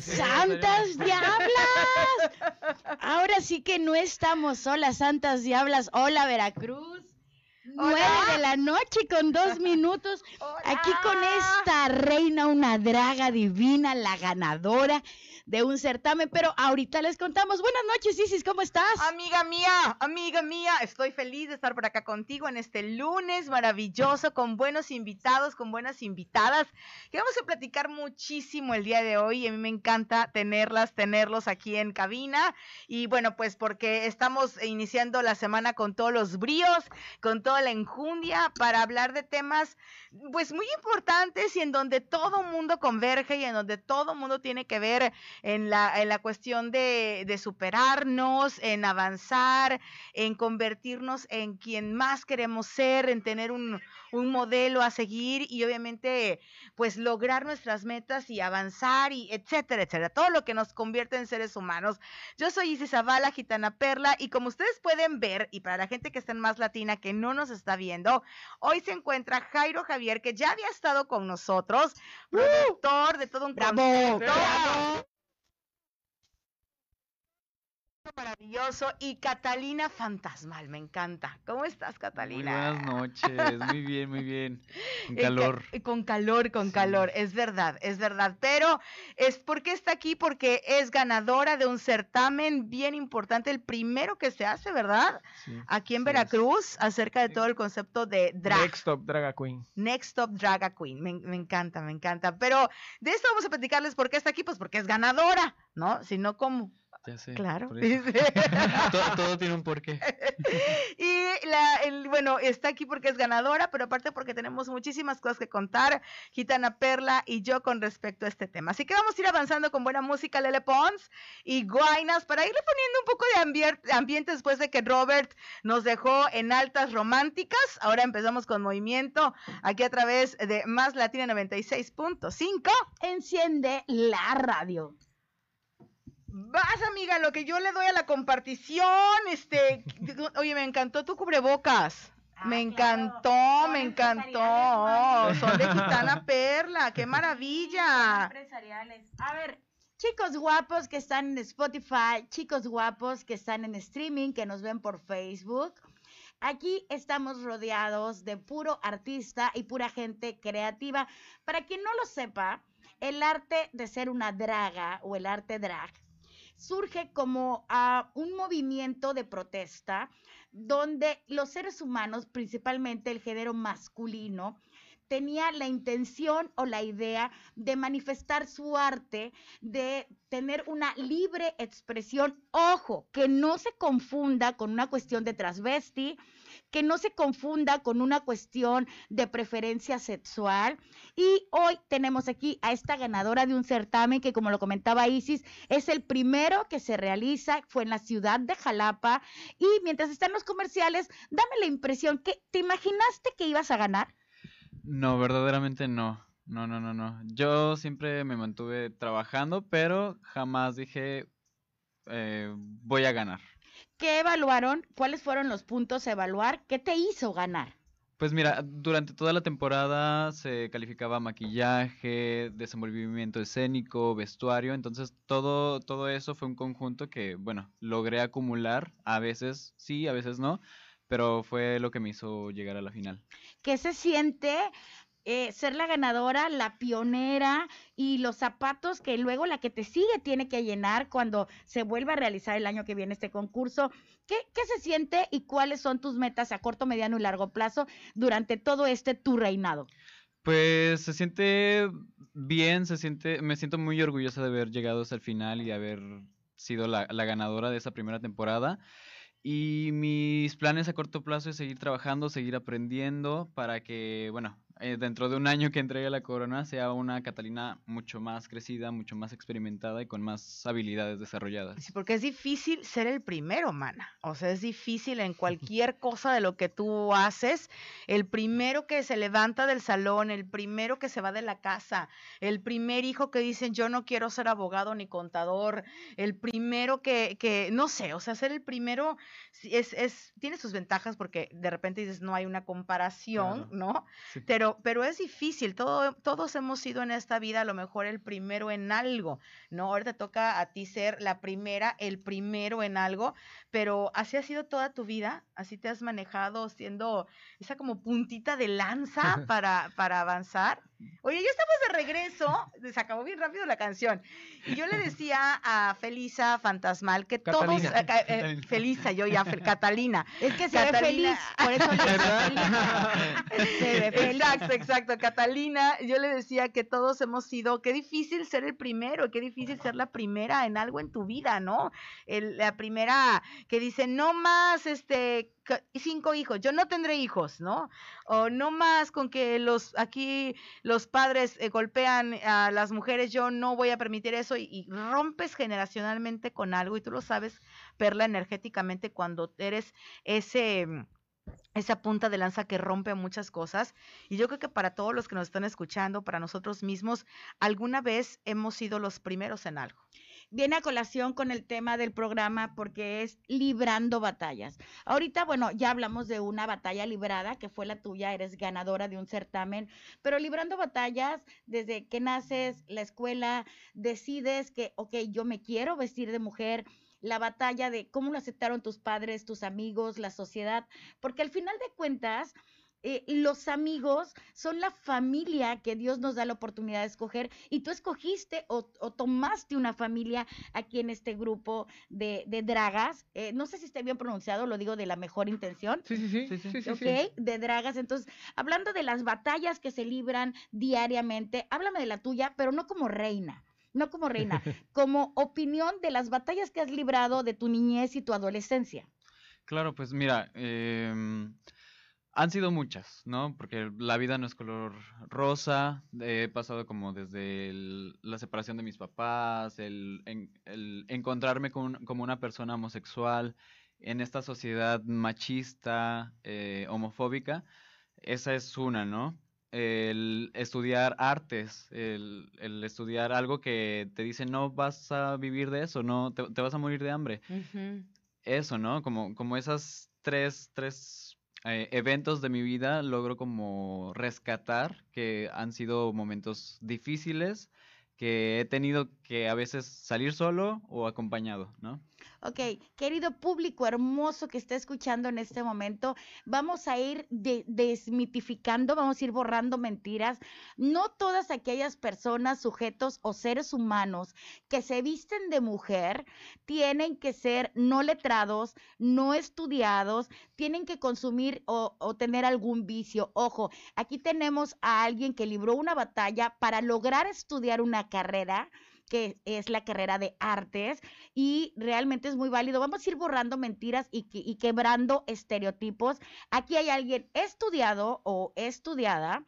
¡Santas diablas! Ahora sí que no estamos solas, santas diablas. Hola, Veracruz. Nueve de la noche con dos minutos. Aquí con esta reina, una draga divina, la ganadora de un certamen, pero ahorita les contamos. Buenas noches, Isis, ¿cómo estás? Amiga mía, amiga mía, estoy feliz de estar por acá contigo en este lunes maravilloso, con buenos invitados, con buenas invitadas, que vamos a platicar muchísimo el día de hoy y a mí me encanta tenerlas, tenerlos aquí en cabina y bueno, pues porque estamos iniciando la semana con todos los bríos, con toda la enjundia para hablar de temas pues muy importantes y en donde todo mundo converge y en donde todo mundo tiene que ver en la, en la cuestión de, de superarnos, en avanzar, en convertirnos en quien más queremos ser, en tener un, un modelo a seguir y obviamente pues lograr nuestras metas y avanzar y etcétera, etcétera. Todo lo que nos convierte en seres humanos. Yo soy Isis Zavala, Gitana Perla y como ustedes pueden ver y para la gente que está en más latina que no nos está viendo, hoy se encuentra Jairo Javier que ya había estado con nosotros, productor de todo un ¡Bravo! Maravilloso y Catalina Fantasmal, me encanta. ¿Cómo estás, Muy Catalina? buenas noches, muy bien, muy bien. Con ca- calor. con calor, con Sí. calor, es verdad, es verdad. Pero es porque está aquí, porque es ganadora de un certamen bien importante, el primero que se hace, ¿verdad? Sí, Aquí en es. Veracruz, acerca de todo el concepto de drag. Next Top Draga Queen. Next Top Draga Queen. Me, me encanta, me encanta. Pero de esto vamos a platicarles por qué está aquí, pues porque es ganadora, ¿no? Si no, ¿cómo? Ya sé. Claro. todo, todo tiene un porqué. y la, el, bueno, está aquí porque es ganadora, pero aparte porque tenemos muchísimas cosas que contar, Gitana Perla y yo con respecto a este tema. Así que vamos a ir avanzando con buena música, Lele Pons y Guainas, para irle poniendo un poco de ambiente después de que Robert nos dejó en altas románticas. Ahora empezamos con movimiento aquí a través de Más Latina 96.5. Enciende la radio. Vas, amiga, lo que yo le doy a la compartición, este, oye, me encantó tu cubrebocas. Ah, me encantó, me encantó. Son de Gitana Perla, qué maravilla. Empresariales. A ver, chicos guapos que están en Spotify, chicos guapos que están en streaming, que nos ven por Facebook. Aquí estamos rodeados de puro artista y pura gente creativa. Para quien no lo sepa, el arte de ser una draga o el arte drag surge como ah, un movimiento de protesta donde los seres humanos, principalmente el género masculino, tenía la intención o la idea de manifestar su arte, de tener una libre expresión. Ojo, que no se confunda con una cuestión de transvesti, que no se confunda con una cuestión de preferencia sexual. Y hoy tenemos aquí a esta ganadora de un certamen que, como lo comentaba Isis, es el primero que se realiza, fue en la ciudad de Jalapa. Y mientras están los comerciales, dame la impresión que te imaginaste que ibas a ganar. No, verdaderamente no. No, no, no, no. Yo siempre me mantuve trabajando, pero jamás dije eh, voy a ganar. ¿Qué evaluaron? ¿Cuáles fueron los puntos a evaluar? ¿Qué te hizo ganar? Pues mira, durante toda la temporada se calificaba maquillaje, desenvolvimiento escénico, vestuario, entonces todo, todo eso fue un conjunto que, bueno, logré acumular, a veces sí, a veces no, pero fue lo que me hizo llegar a la final. ¿Qué se siente eh, ser la ganadora, la pionera y los zapatos que luego la que te sigue tiene que llenar cuando se vuelva a realizar el año que viene este concurso? ¿Qué, qué se siente y cuáles son tus metas a corto, mediano y largo plazo durante todo este tu reinado? Pues se siente bien, se siente, me siento muy orgullosa de haber llegado hasta el final y de haber sido la, la ganadora de esa primera temporada. Y mis planes a corto plazo es seguir trabajando, seguir aprendiendo para que, bueno, eh, dentro de un año que entregue la corona sea una Catalina mucho más crecida, mucho más experimentada y con más habilidades desarrolladas. Sí, porque es difícil ser el primero, mana. O sea, es difícil en cualquier cosa de lo que tú haces. El primero que se levanta del salón, el primero que se va de la casa, el primer hijo que dicen yo no quiero ser abogado ni contador, el primero que, que no sé, o sea, ser el primero es, es, tiene sus ventajas porque de repente dices no hay una comparación, Claro. ¿no? Sí. Pero pero, pero es difícil, todo, todos hemos sido en esta vida a lo mejor el primero en algo, ¿no? Ahora te toca a ti ser la primera, el primero en algo, pero así ha sido toda tu vida, así te has manejado siendo esa como puntita de lanza para, para avanzar. Oye, ya estamos de regreso, se acabó bien rápido la canción. Y yo le decía a Felisa Fantasmal que todos, eh, eh, Felisa, yo ya, Fel- Catalina, Es que se ve Catalina. feliz, por eso le Se ve feliz. Exacto, exacto. Catalina, yo le decía que todos hemos sido, qué difícil ser el primero, qué difícil ser la primera en algo en tu vida, ¿no? El- la primera que dice, no más, este, cinco hijos, yo no tendré hijos, ¿no? O no más con que los, aquí los padres eh, golpean a las mujeres, yo no voy a permitir eso y, y rompes generacionalmente con algo y tú lo sabes, Perla, energéticamente cuando eres ese mm, esa punta de lanza que rompe muchas cosas. Y yo creo que para todos los que nos están escuchando, para nosotros mismos, alguna vez hemos sido los primeros en algo. Viene a colación con el tema del programa porque es librando batallas. Ahorita, bueno, ya hablamos de una batalla librada, que fue la tuya, eres ganadora de un certamen, pero librando batallas desde que naces, la escuela, decides que, ok, yo me quiero vestir de mujer, la batalla de cómo lo aceptaron tus padres, tus amigos, la sociedad, porque al final de cuentas, eh, los amigos son la familia que Dios nos da la oportunidad de escoger y tú escogiste o, o tomaste una familia aquí en este grupo de, de dragas. Eh, no sé si esté bien pronunciado, lo digo de la mejor intención. Sí, sí, sí. Sí, sí. sí, sí, ¿ok? sí. De dragas. Entonces, hablando de las batallas que se libran diariamente, háblame de la tuya, pero no como reina. No como reina, como opinión de las batallas que has librado de tu niñez y tu adolescencia. Claro, pues mira, em, han sido muchas, ¿no? Porque la vida no es color rosa. He pasado como desde el- la separación de mis papás, el, en- el encontrarme con, como una persona homosexual en esta sociedad machista, eh, homofóbica. Esa es una, ¿no? El estudiar artes, el, el estudiar algo que te dice no vas a vivir de eso, no te, te vas a morir de hambre eso, ¿no? Como, como esas tres, tres eh, eventos de mi vida logro como rescatar que han sido momentos difíciles que he tenido que a veces salir solo o acompañado, ¿no? Ok, querido público hermoso que está escuchando en este momento, vamos a ir de- desmitificando, vamos a ir borrando mentiras. No todas aquellas personas, sujetos o seres humanos que se visten de mujer tienen que ser no letrados, no estudiados, tienen que consumir o, o tener algún vicio. Ojo, aquí tenemos a alguien que libró una batalla para lograr estudiar una carrera que es la carrera de artes y realmente es muy válido. Vamos a ir borrando mentiras y, y quebrando estereotipos. Aquí hay alguien estudiado o estudiada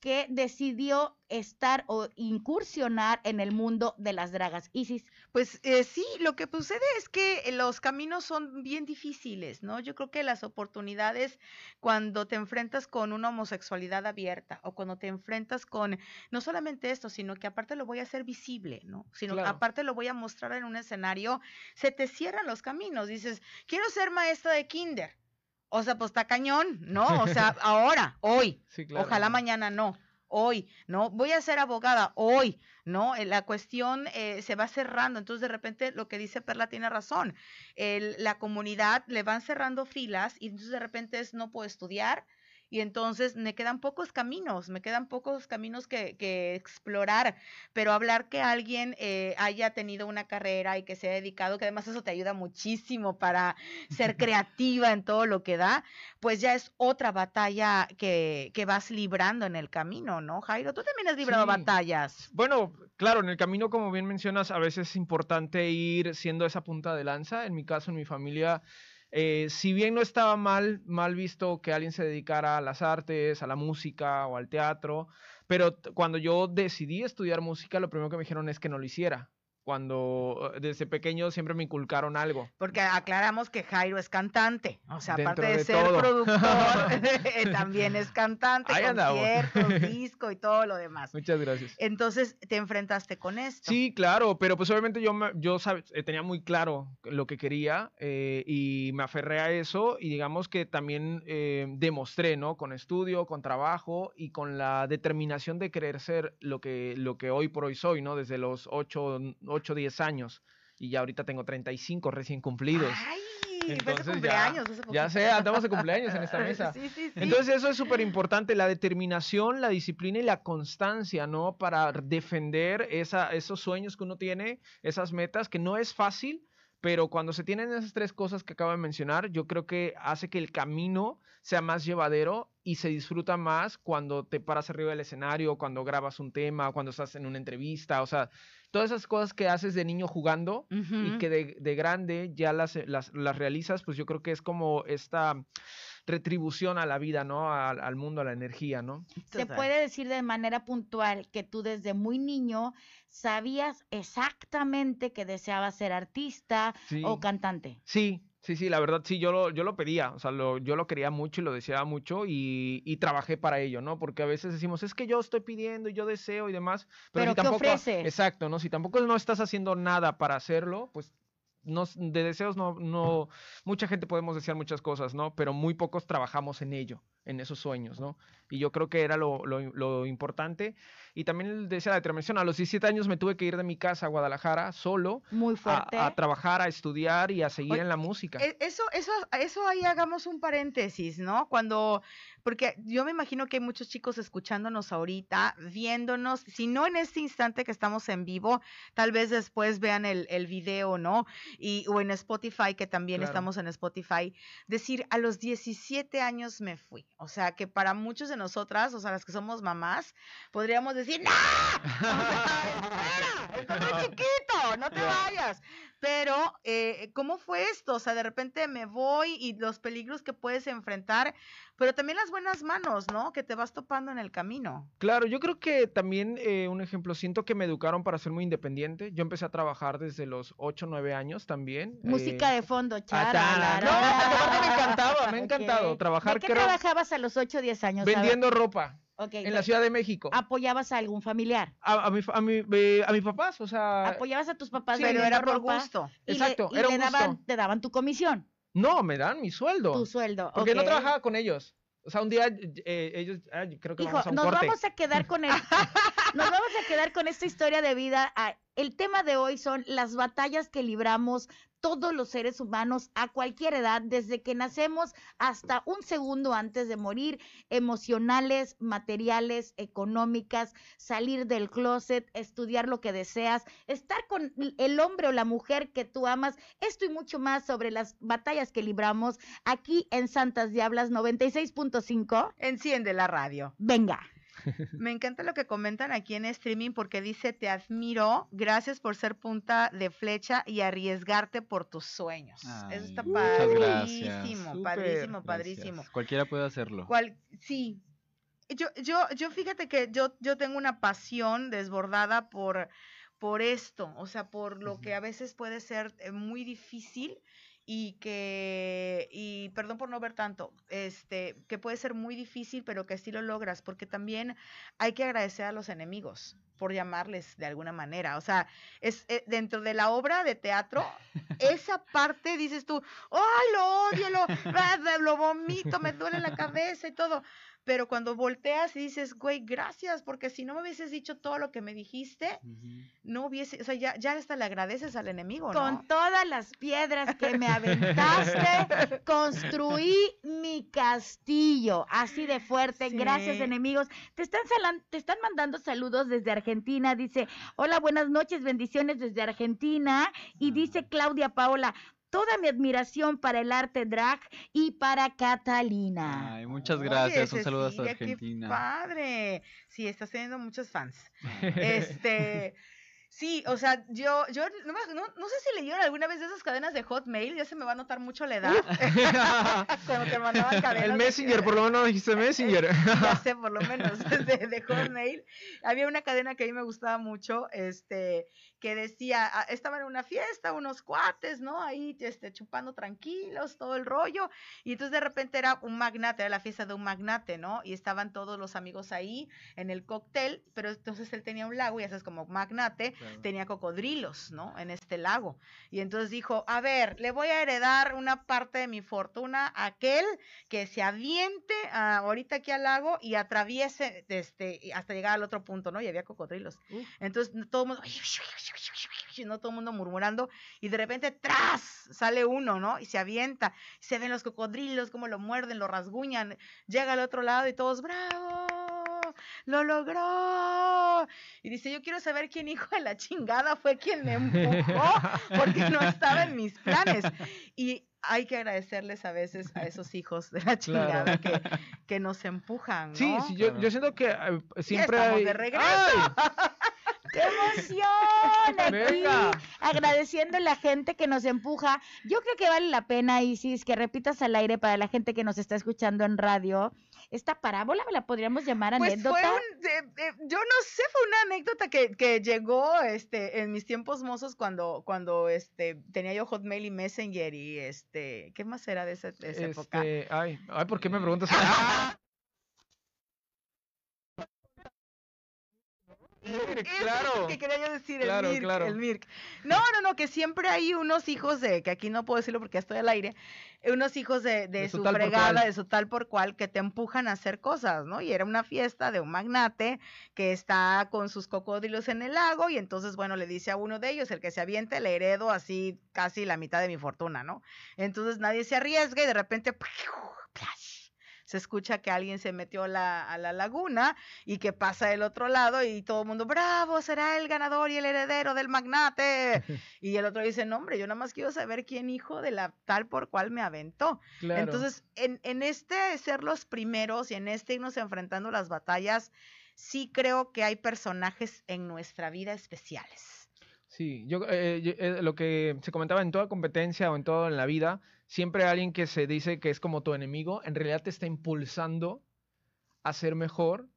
que decidió estar o incursionar en el mundo de las dragas. Isis, Pues eh, sí, lo que sucede es que los caminos son bien difíciles, ¿no? Yo creo que las oportunidades cuando te enfrentas con una homosexualidad abierta o cuando te enfrentas con no solamente esto, sino que aparte lo voy a hacer visible, ¿no? Sino que aparte lo voy a mostrar en un escenario, se te cierran los caminos. Dices, quiero ser maestra de kinder. O sea, pues está cañón, ¿no? O sea, ahora, hoy. Sí, claro. Ojalá mañana no. Hoy, ¿no? Voy a ser abogada hoy, ¿no? Eh, La cuestión eh, se va cerrando, entonces de repente lo que dice Perla tiene razón. El- la comunidad le van cerrando filas y entonces de repente es no puedo estudiar y entonces me quedan pocos caminos, me quedan pocos caminos que, que explorar, pero hablar que alguien eh, haya tenido una carrera y que se ha dedicado, que además eso te ayuda muchísimo para ser creativa en todo lo que da, pues ya es otra batalla que, que vas librando en el camino, ¿no, Jairo? Tú también has librado Sí. batallas. Bueno, claro, en el camino, como bien mencionas, a veces es importante ir siendo esa punta de lanza. En mi caso, en mi familia, eh, si bien no estaba mal, mal visto que alguien se dedicara a las artes, a la música o al teatro, pero cuando yo decidí estudiar música, lo primero que me dijeron es que no lo hiciera. Cuando eh, desde pequeño siempre me inculcaron algo. Porque aclaramos que Jairo es cantante, o sea, Dentro aparte de, de ser todo. productor, eh, también es cantante, Ahí conciertos, disco y todo lo demás. Muchas gracias. Entonces te enfrentaste con esto. Sí, claro, pero pues obviamente yo, me- yo sabe- eh, tenía muy claro lo que quería eh, y me aferré a eso y digamos que también eh, demostré, ¿no? Con estudio, con trabajo y con la determinación de querer ser lo que, lo que hoy por hoy soy, ¿no? Desde los 8, 8 10 años y ya ahorita tengo 35 recién cumplidos. Ay, Entonces su ya- cumpleaños. hace Ya sé, andamos de cumpleaños en esta mesa. Sí, sí, sí. Entonces eso es súper importante, la determinación, la disciplina y la constancia, ¿no? Para defender esa, esos sueños que uno tiene, esas metas, que no es fácil, pero cuando se tienen esas tres cosas que acabo de mencionar, yo creo que hace que el camino sea más llevadero y se disfruta más cuando te paras arriba del escenario, cuando grabas un tema, cuando estás en una entrevista, o sea, todas esas cosas que haces de niño jugando y que de, de grande ya las, las, las realizas, pues yo creo que es como esta retribución a la vida, ¿no? Al, al mundo, a la energía, ¿no? Se Total. puede decir de manera puntual que tú desde muy niño sabías exactamente que deseabas ser artista Sí. o cantante. Sí, sí, sí, la verdad sí, yo lo, yo lo pedía, o sea, lo, yo lo quería mucho y lo deseaba mucho y, y trabajé para ello, ¿no? Porque a veces decimos, es que yo estoy pidiendo y yo deseo y demás, pero, Pero si ¿qué tampoco, ofreces? exacto, ¿no? Si tampoco no estás haciendo nada para hacerlo, pues no, de deseos no, no, mucha gente podemos desear muchas cosas, ¿no? Pero muy pocos trabajamos en ello, en esos sueños, ¿no? Y yo creo que era lo, lo, lo importante. Y también decía la determinación, a los 17 años me tuve que ir de mi casa a Guadalajara solo Muy a, fuerte. a trabajar, a estudiar y a seguir Oye, en la música. E- Eso, eso, eso ahí hagamos un paréntesis, ¿no? Cuando, porque yo me imagino que hay muchos chicos escuchándonos ahorita, viéndonos, si no en este instante que estamos en vivo, tal vez después vean el, el video, ¿no? Y, o en Spotify, que también Claro. estamos en Spotify, decir, a los 17 años me fui. O sea, que para muchos de nosotras, o sea, las que somos mamás, podríamos decir, ¡No! O sea, espera, estás muy no te vayas. Pero, eh, ¿cómo fue esto? O sea, de repente me voy y los peligros que puedes enfrentar, pero también las buenas manos, ¿no? Que te vas topando en el camino. Claro, yo creo que también eh, un ejemplo, siento que me educaron para ser muy independiente. Yo empecé a trabajar desde los 8 o 9 años también. Música eh, de fondo, ah, chara. No, me encantaba, me ha encantado trabajar, ¿De qué creo- trabajabas a los 8 o 10 años? Vendiendo ropa en la Ciudad de México. ¿Apoyabas a algún familiar? A, a mi, a, mi, eh, a mis papás, o sea, ¿Apoyabas a tus papás sí, pero era por ropa? gusto. y le- Exacto, y era le gusto. daban, te daban tu comisión, no, me dan mi sueldo. tu sueldo. Porque no trabajaba con ellos. O sea, un día eh, ellos, ah, creo que Hijo, vamos a un nos corte. vamos a quedar con el, nos vamos a quedar con esta historia de vida. El tema de hoy son las batallas que libramos todos los seres humanos a cualquier edad, desde que nacemos hasta un segundo antes de morir, emocionales, materiales, económicas, salir del closet, estudiar lo que deseas, estar con el hombre o la mujer que tú amas, esto y mucho más sobre las batallas que libramos aquí en Santas Diablas 96.5. Enciende la radio. Venga. Me encanta lo que comentan aquí en streaming porque dice, te admiro, gracias por ser punta de flecha y arriesgarte por tus sueños. Eso está padrísimo, padrísimo, Gracias. padrísimo. Cualquiera puede hacerlo. Cual, sí. Yo, yo, yo fíjate que yo, yo tengo una pasión desbordada por, por esto, o sea, por lo que a veces puede ser eh, muy difícil y que, y perdón por no ver tanto, este, que puede ser muy difícil, pero que sí lo logras, porque también hay que agradecer a los enemigos por llamarles de alguna manera. O sea, es eh, dentro de la obra de teatro, esa parte dices tú, ¡ay, lo odio, lo, lo vomito, me duele la cabeza y todo! Pero cuando volteas y dices, güey, gracias, porque si no me hubieses dicho todo lo que me dijiste, no hubiese, o sea, ya, ya hasta le agradeces al enemigo, ¿no? Con todas las piedras que me aventaste, construí mi castillo. Así de fuerte. Gracias, enemigos. Te están, salan- te están mandando saludos desde Argentina. Dice, hola, buenas noches, bendiciones desde Argentina. Y dice Claudia Paola, toda mi admiración para el arte drag y para Catalina. Ay, muchas Oye, gracias. Un saludo hasta Cecilia, qué Argentina. padre. Sí, estás teniendo muchos fans. Este, Sí, o sea, yo, yo no, me- no- no sé si leyeron alguna vez de esas cadenas de Hotmail, ya se me va a notar mucho la edad. Cuando te mandaban cadenas. El de- Messenger, por lo menos dijiste Messenger. ya sé, por lo menos, de, de Hotmail. Había una cadena que a mí me gustaba mucho, este, que decía, ah, estaban en una fiesta, unos cuates, ¿no? Ahí, este, chupando tranquilos, todo el rollo. Y entonces de repente era un magnate, era la fiesta de un magnate, ¿no? Y estaban todos los amigos ahí en el cóctel, pero entonces él tenía un lago, y eso es como magnate, tenía cocodrilos, ¿no? En este lago. Y entonces dijo, a ver, le voy a heredar una parte de mi fortuna a aquel que se aviente ah, ahorita aquí al lago y atraviese este, hasta llegar al otro punto, ¿no? Y había cocodrilos. Entonces todo el mundo, no todo el mundo murmurando, y de repente, ¡tras! sale uno, ¿no? Y se avienta, se ven los cocodrilos, cómo lo muerden, lo rasguñan, llega al otro lado y todos, ¡bravo! ¡Lo logró! Y dice, yo quiero saber quién hijo de la chingada fue quien me empujó, porque no estaba en mis planes. Y hay que agradecerles a veces a esos hijos de la chingada que, que nos empujan, ¿no? Sí, sí, yo, siento que eh, siempre estamos hay... de regreso. ¡Ay! ¡Qué emoción! Aquí, agradeciendo a la gente que nos empuja. Yo creo que vale la pena, Isis, que repitas al aire para la gente que nos está escuchando en radio. Esta parábola la podríamos llamar Pues anécdota. fue un, eh, eh, yo no sé, fue una anécdota que, que llegó este, en mis tiempos mozos cuando, cuando este, tenía yo Hotmail y Messenger y este, ¿qué más era de esa, de esa época? Este, ay, ay, ¿por qué me preguntas? Es claro. lo que quería yo decir, Claro, el Mirk, claro. el Mirk. No, no, no, que siempre hay unos hijos de, que aquí no puedo decirlo porque ya estoy al aire, unos hijos de, de De su fregada, de su tal por cual, que te empujan a hacer cosas, ¿no? Y era una fiesta de un magnate que está con sus cocodrilos en el lago y entonces, bueno, le dice a uno de ellos, el que se aviente, le heredo así casi la mitad de mi fortuna, ¿no? Entonces nadie se arriesga y de repente... ¡plash! Se escucha que alguien se metió a la, a la laguna y que pasa del otro lado y todo el mundo, bravo, será el ganador y el heredero del magnate. y el otro dice, no, hombre, yo nada más quiero saber quién hijo de la tal por cual me aventó. Claro. Entonces, en, en este ser los primeros y en este irnos enfrentando las batallas, sí creo que hay personajes en nuestra vida especiales. Sí, yo, eh, yo- eh, lo que se comentaba en toda competencia o en todo en la vida, siempre hay alguien que se dice que es como tu enemigo, en realidad te está impulsando a ser mejor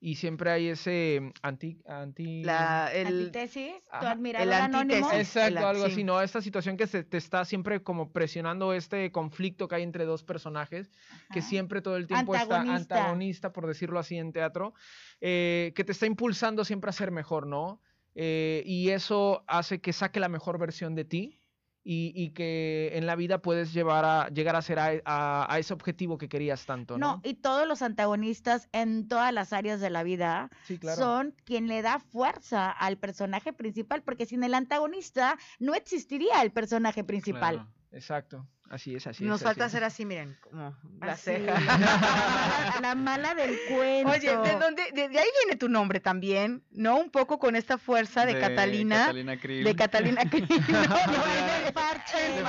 y siempre hay ese anti... anti La, el, Antítesis, tu admirador el anónimo. Exacto, el- algo sí. así, ¿no? Esta situación que se te está siempre como presionando este conflicto que hay entre dos personajes, que siempre todo el tiempo Antagonista. está antagonista, por decirlo así, en teatro, eh, que te está impulsando siempre a ser mejor, ¿no? Eh, y eso hace que saque la mejor versión de ti y, y que en la vida puedes llevar a, llegar a ser a, a- a ese objetivo que querías tanto, ¿no? No, y todos los antagonistas en todas las áreas de la vida sí, claro. son quien le da fuerza al personaje principal, porque sin el antagonista no existiría el personaje principal. Claro. Exacto, así es, así nos es. falta así hacer así, miren, como la Así, ceja. La mala, la mala del cuento. Oye, ¿de dónde? De, de ahí viene tu nombre también, ¿no? Un poco con esta fuerza de, Catalina. Catalina Krill. De Catalina Krill. No, no, parche,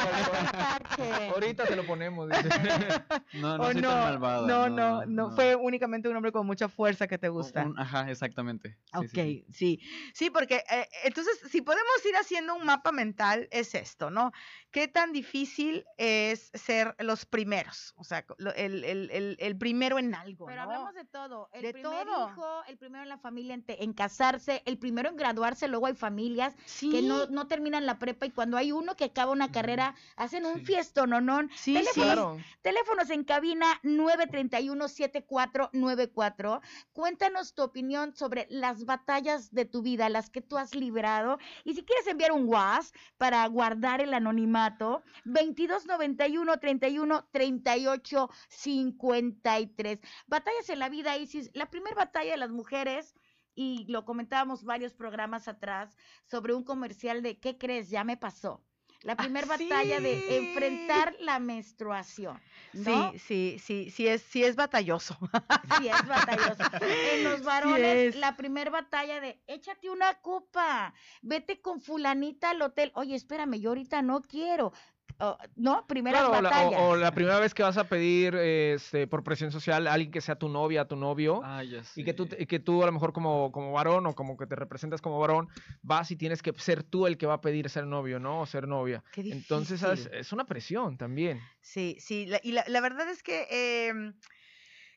parche. Ahorita te lo ponemos. dice. No, no soy no, tan malvada. no, no, no, fue únicamente un nombre con mucha fuerza que te gusta. Un- ajá, exactamente. Sí, ok, sí, sí, sí. sí. porque eh, entonces si podemos ir haciendo un mapa mental es esto, ¿no? ¿Qué tan difícil es ser los primeros? O sea, el, el- el- el primero en algo, Pero ¿no? hablamos de todo. El De primer todo. hijo, el primero en la familia en, te- en casarse, el primero en graduarse, luego hay familias sí, que no, no terminan la prepa y cuando hay uno que acaba una carrera, hacen un Sí. fiesto, ¿no? no sí, teléfonos, sí. Claro. Teléfonos en cabina 931-7494. Cuéntanos tu opinión sobre las batallas de tu vida, las que tú has librado. Y si quieres enviar un WhatsApp para guardar el anonimato, 2291 31 38 53. Batallas en la vida, Isis. La primera batalla de las mujeres. Y lo comentábamos varios programas atrás sobre un comercial de ¿qué crees? Ya me pasó. La primera Ah, batalla sí. de enfrentar la menstruación. ¿no? Sí, sí, sí, sí es, sí es batalloso. Sí, es batalloso. En los varones, es. la primera batalla de échate una copa, vete con fulanita al hotel. Oye, espérame, yo ahorita no quiero. ¿No? Primeras Claro, o batallas. o- o la primera vez que vas a pedir este, por presión social a alguien que sea tu novia, tu novio, Ah, ya sé. y que tú, que tú a lo mejor como, como varón o como que te representas como varón, vas y tienes que ser tú el que va a pedir ser novio, ¿no? O ser novia. Qué Entonces es, una presión también. Sí, sí, la- y la, la verdad es que em,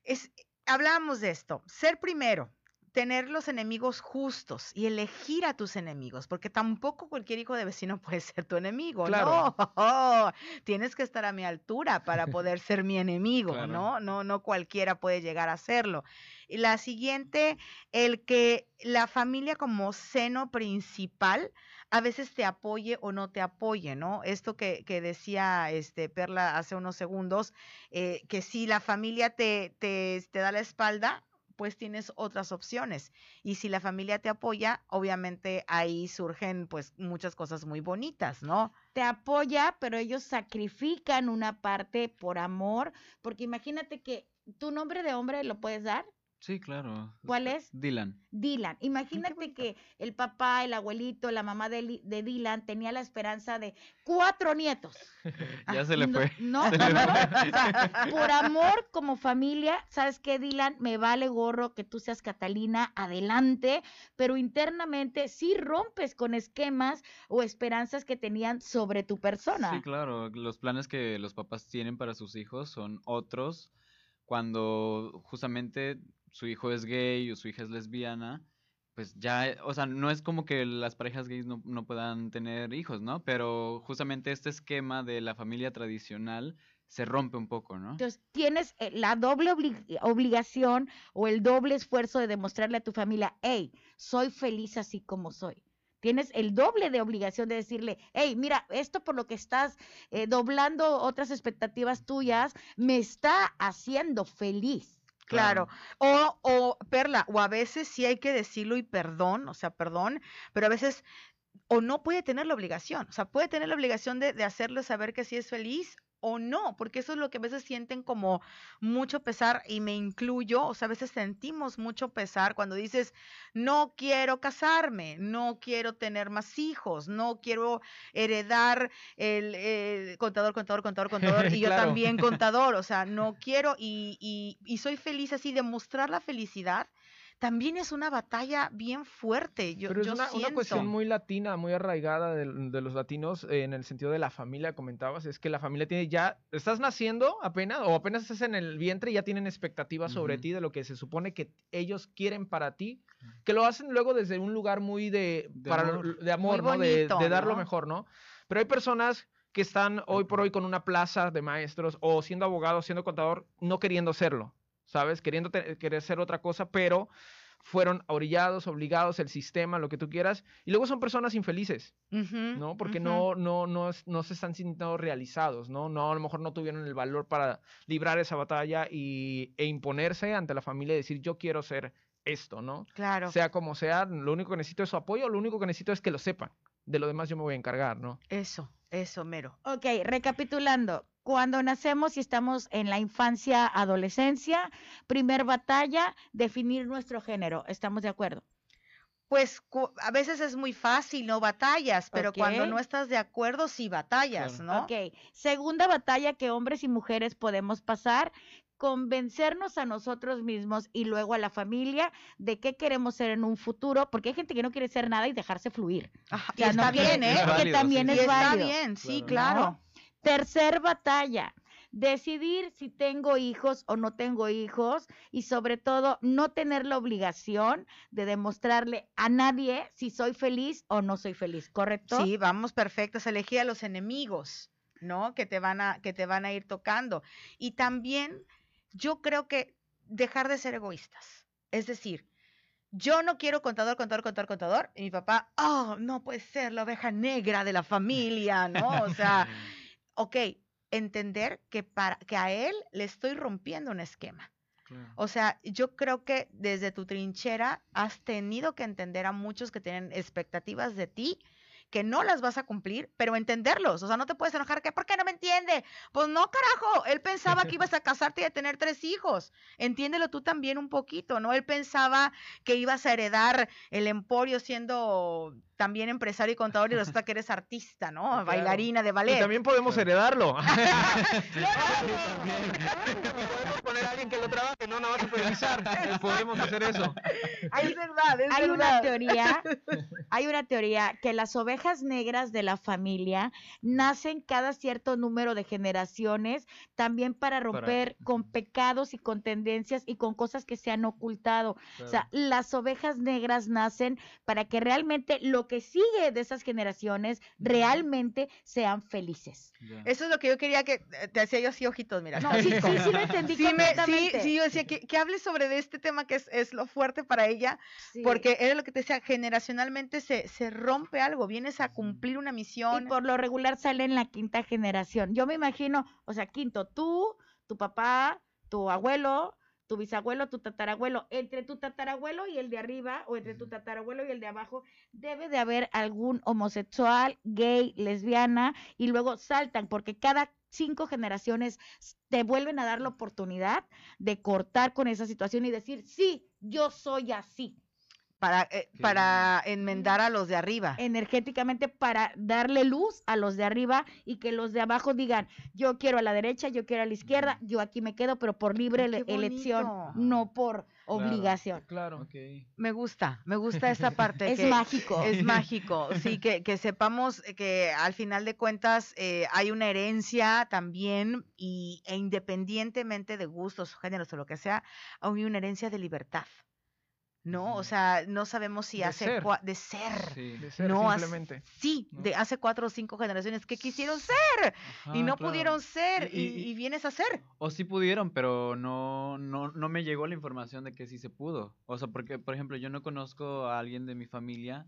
es, hablábamos de esto, ser primero, tener los enemigos justos y elegir a tus enemigos, porque tampoco cualquier hijo de vecino puede ser tu enemigo, Claro. no, tienes que estar a mi altura para poder ser mi enemigo, Claro. ¿no? No, no cualquiera puede llegar a serlo. Y la siguiente, el que la familia como seno principal a veces te apoye o no te apoye, ¿no? Esto que, que decía este Perla hace unos segundos, eh, que si la familia te, te, te da la espalda, pues tienes otras opciones. Y si la familia te apoya, obviamente ahí surgen pues muchas cosas muy bonitas, ¿no? te apoya, pero ellos sacrifican una parte por amor, porque imagínate que tu nombre de hombre lo puedes dar, Sí, claro. ¿Cuál es? Dylan. Dylan. Imagínate que el papá, el abuelito, la mamá de, de Dylan tenía la esperanza de cuatro nietos. Ya se le fue. No, no, no, fue. o sea, por amor como familia, ¿sabes qué, Dylan? Me vale gorro que tú seas Catalina, adelante, pero internamente sí rompes con esquemas o esperanzas que tenían sobre tu persona. Sí, claro. Los planes que los papás tienen para sus hijos son otros cuando justamente su hijo es gay o su hija es lesbiana. Pues ya, eh, o sea, no es como que las parejas gays no, no puedan tener hijos, ¿no? Pero justamente este esquema de la familia tradicional se rompe un poco, ¿no? Entonces, tienes eh, la doble obli- obligación o el doble esfuerzo de demostrarle a tu familia, hey, soy feliz así como soy. Tienes el doble de obligación de decirle, hey, mira, esto por lo que estás eh, doblando otras expectativas tuyas, me está haciendo feliz. Claro. O, o, Perla, o a veces sí hay que decirlo y perdón, o sea, perdón, pero a veces, o no puede tener la obligación, o sea, puede tener la obligación de, de hacerle saber que sí es feliz o no, porque eso es lo que a veces sienten como mucho pesar y me incluyo, o sea, a veces sentimos mucho pesar cuando dices, no quiero casarme, no quiero tener más hijos, no quiero heredar el, el contador, contador, contador, contador, y yo también contador, o sea, no quiero y, y, y soy feliz así, demostrar la felicidad también es una batalla bien fuerte, yo, Pero es yo una, cuestión muy latina, muy arraigada de, de los latinos eh, en el sentido de la familia, comentabas, es que la familia tiene ya, estás naciendo apenas o apenas estás en el vientre y ya tienen expectativas sobre ti de lo que se supone que ellos quieren para ti, que lo hacen luego desde un lugar muy de, De para, amor. de amor, Muy ¿no? De, bonito, de dar lo mejor, ¿no? Pero hay personas que están hoy por hoy con una plaza de maestros o siendo abogado, siendo contador, no queriendo serlo, ¿sabes? Queriendo querer ser otra cosa, pero fueron orillados, obligados, el sistema, lo que tú quieras, y luego son personas infelices, Ujú, ¿no? Porque ujú. no, no, no, es- no se están sintiendo realizados, ¿no? No, a lo mejor no tuvieron el valor para librar esa batalla y, e imponerse ante la familia y decir, yo quiero ser esto, ¿no? Claro, Sea como sea, lo único que necesito es su apoyo, lo único que necesito es que lo sepan. De lo demás yo me voy a encargar, ¿no? eso, eso, mero. Ok, recapitulando. Cuando nacemos y estamos en la infancia, adolescencia, primer batalla, definir nuestro género. ¿Estamos de acuerdo? Pues a veces es muy fácil, no batallas, pero cuando no estás de acuerdo, sí batallas, Claro. ¿no? Ok, segunda batalla que hombres y mujeres podemos pasar, convencernos a nosotros mismos y luego a la familia de qué queremos ser en un futuro, porque hay gente que no quiere ser nada y dejarse fluir. Ajá, O sea, y no está quiere- bien, ¿eh? Es que válido, también sí. Y es está válido. bien, sí, Claro. claro. Tercer batalla, decidir si tengo hijos o no tengo hijos y sobre todo no tener la obligación de demostrarle a nadie si soy feliz o no soy feliz, ¿correcto? Sí, vamos perfectos, elegir a los enemigos, ¿no? Que te van a, que te van a ir tocando. Y también yo creo que dejar de ser egoístas. Es decir, yo no quiero contador, contador, contador, contador. Y mi papá, oh, no puede ser la oveja negra de la familia, ¿no? O sea, ok, entender que, para, que a él le estoy rompiendo un esquema. Claro. O sea, yo creo que desde tu trinchera has tenido que entender a muchos que tienen expectativas de ti que no las vas a cumplir, pero entenderlos. O sea, no te puedes enojar que, ¿por qué no me entiende? Pues no, carajo, él pensaba que ibas a casarte y a tener tres hijos. Entiéndelo tú también un poquito, ¿no? Él pensaba que ibas a heredar el emporio siendo también empresario y contador y resulta que eres artista, ¿no? Claro. Bailarina de Y ballet. también podemos Claro. heredarlo. Podemos poner que lo trabaje, no nada más supervisar. Podemos hacer eso. Es verdad, es Hay verdad. una teoría, hay una teoría que las ovejas negras de la familia nacen cada cierto número de generaciones también para romper con pecados y con tendencias y con cosas que se han ocultado. O sea, las ovejas negras nacen para que realmente lo que sigue de esas generaciones realmente sean felices. Eso es lo que yo quería que eh, te hacía yo así ojitos, mira. No, sí, sí, sí lo entendí Sí, me- sí, sí, yo decía que, que hable sobre de este tema que es, es lo fuerte para ella, Sí. porque era lo que te decía, generacionalmente se, se rompe algo, vienes a cumplir una Y misión. por lo regular sale en la quinta generación. Yo me imagino, o sea, quinto, tú, tu papá, tu abuelo, tu bisabuelo, tu tatarabuelo, entre tu tatarabuelo y el de arriba, o entre tu tatarabuelo y el de abajo, debe de haber algún homosexual, gay, lesbiana, y luego saltan, porque cada cinco generaciones te vuelven a dar la oportunidad de cortar con esa situación y decir, sí, yo soy así. Para, eh, para enmendar a los de arriba. energéticamente para darle luz a los de arriba y que los de abajo digan, yo quiero a la derecha, yo quiero a la izquierda, yo aquí me quedo, pero por libre ele- elección, no por obligación. Claro. Ok. Me gusta, me gusta esta parte. Es que mágico. Es mágico, sí, que, que sepamos que al final de cuentas eh, hay una herencia también y, e independientemente de gustos, géneros o lo que sea, hay una herencia de libertad. ¿No? O sea, no sabemos si De hace ser. cua- de ser. Sí. De ser No, simplemente. Sí, ¿no? de hace cuatro o cinco generaciones que quisieron ser y no claro. pudieron ser y, Y- y- y vienes a ser. O sí pudieron, pero no, no, no me llegó la información de que sí se pudo. O sea, porque, por ejemplo, yo no conozco a alguien de mi familia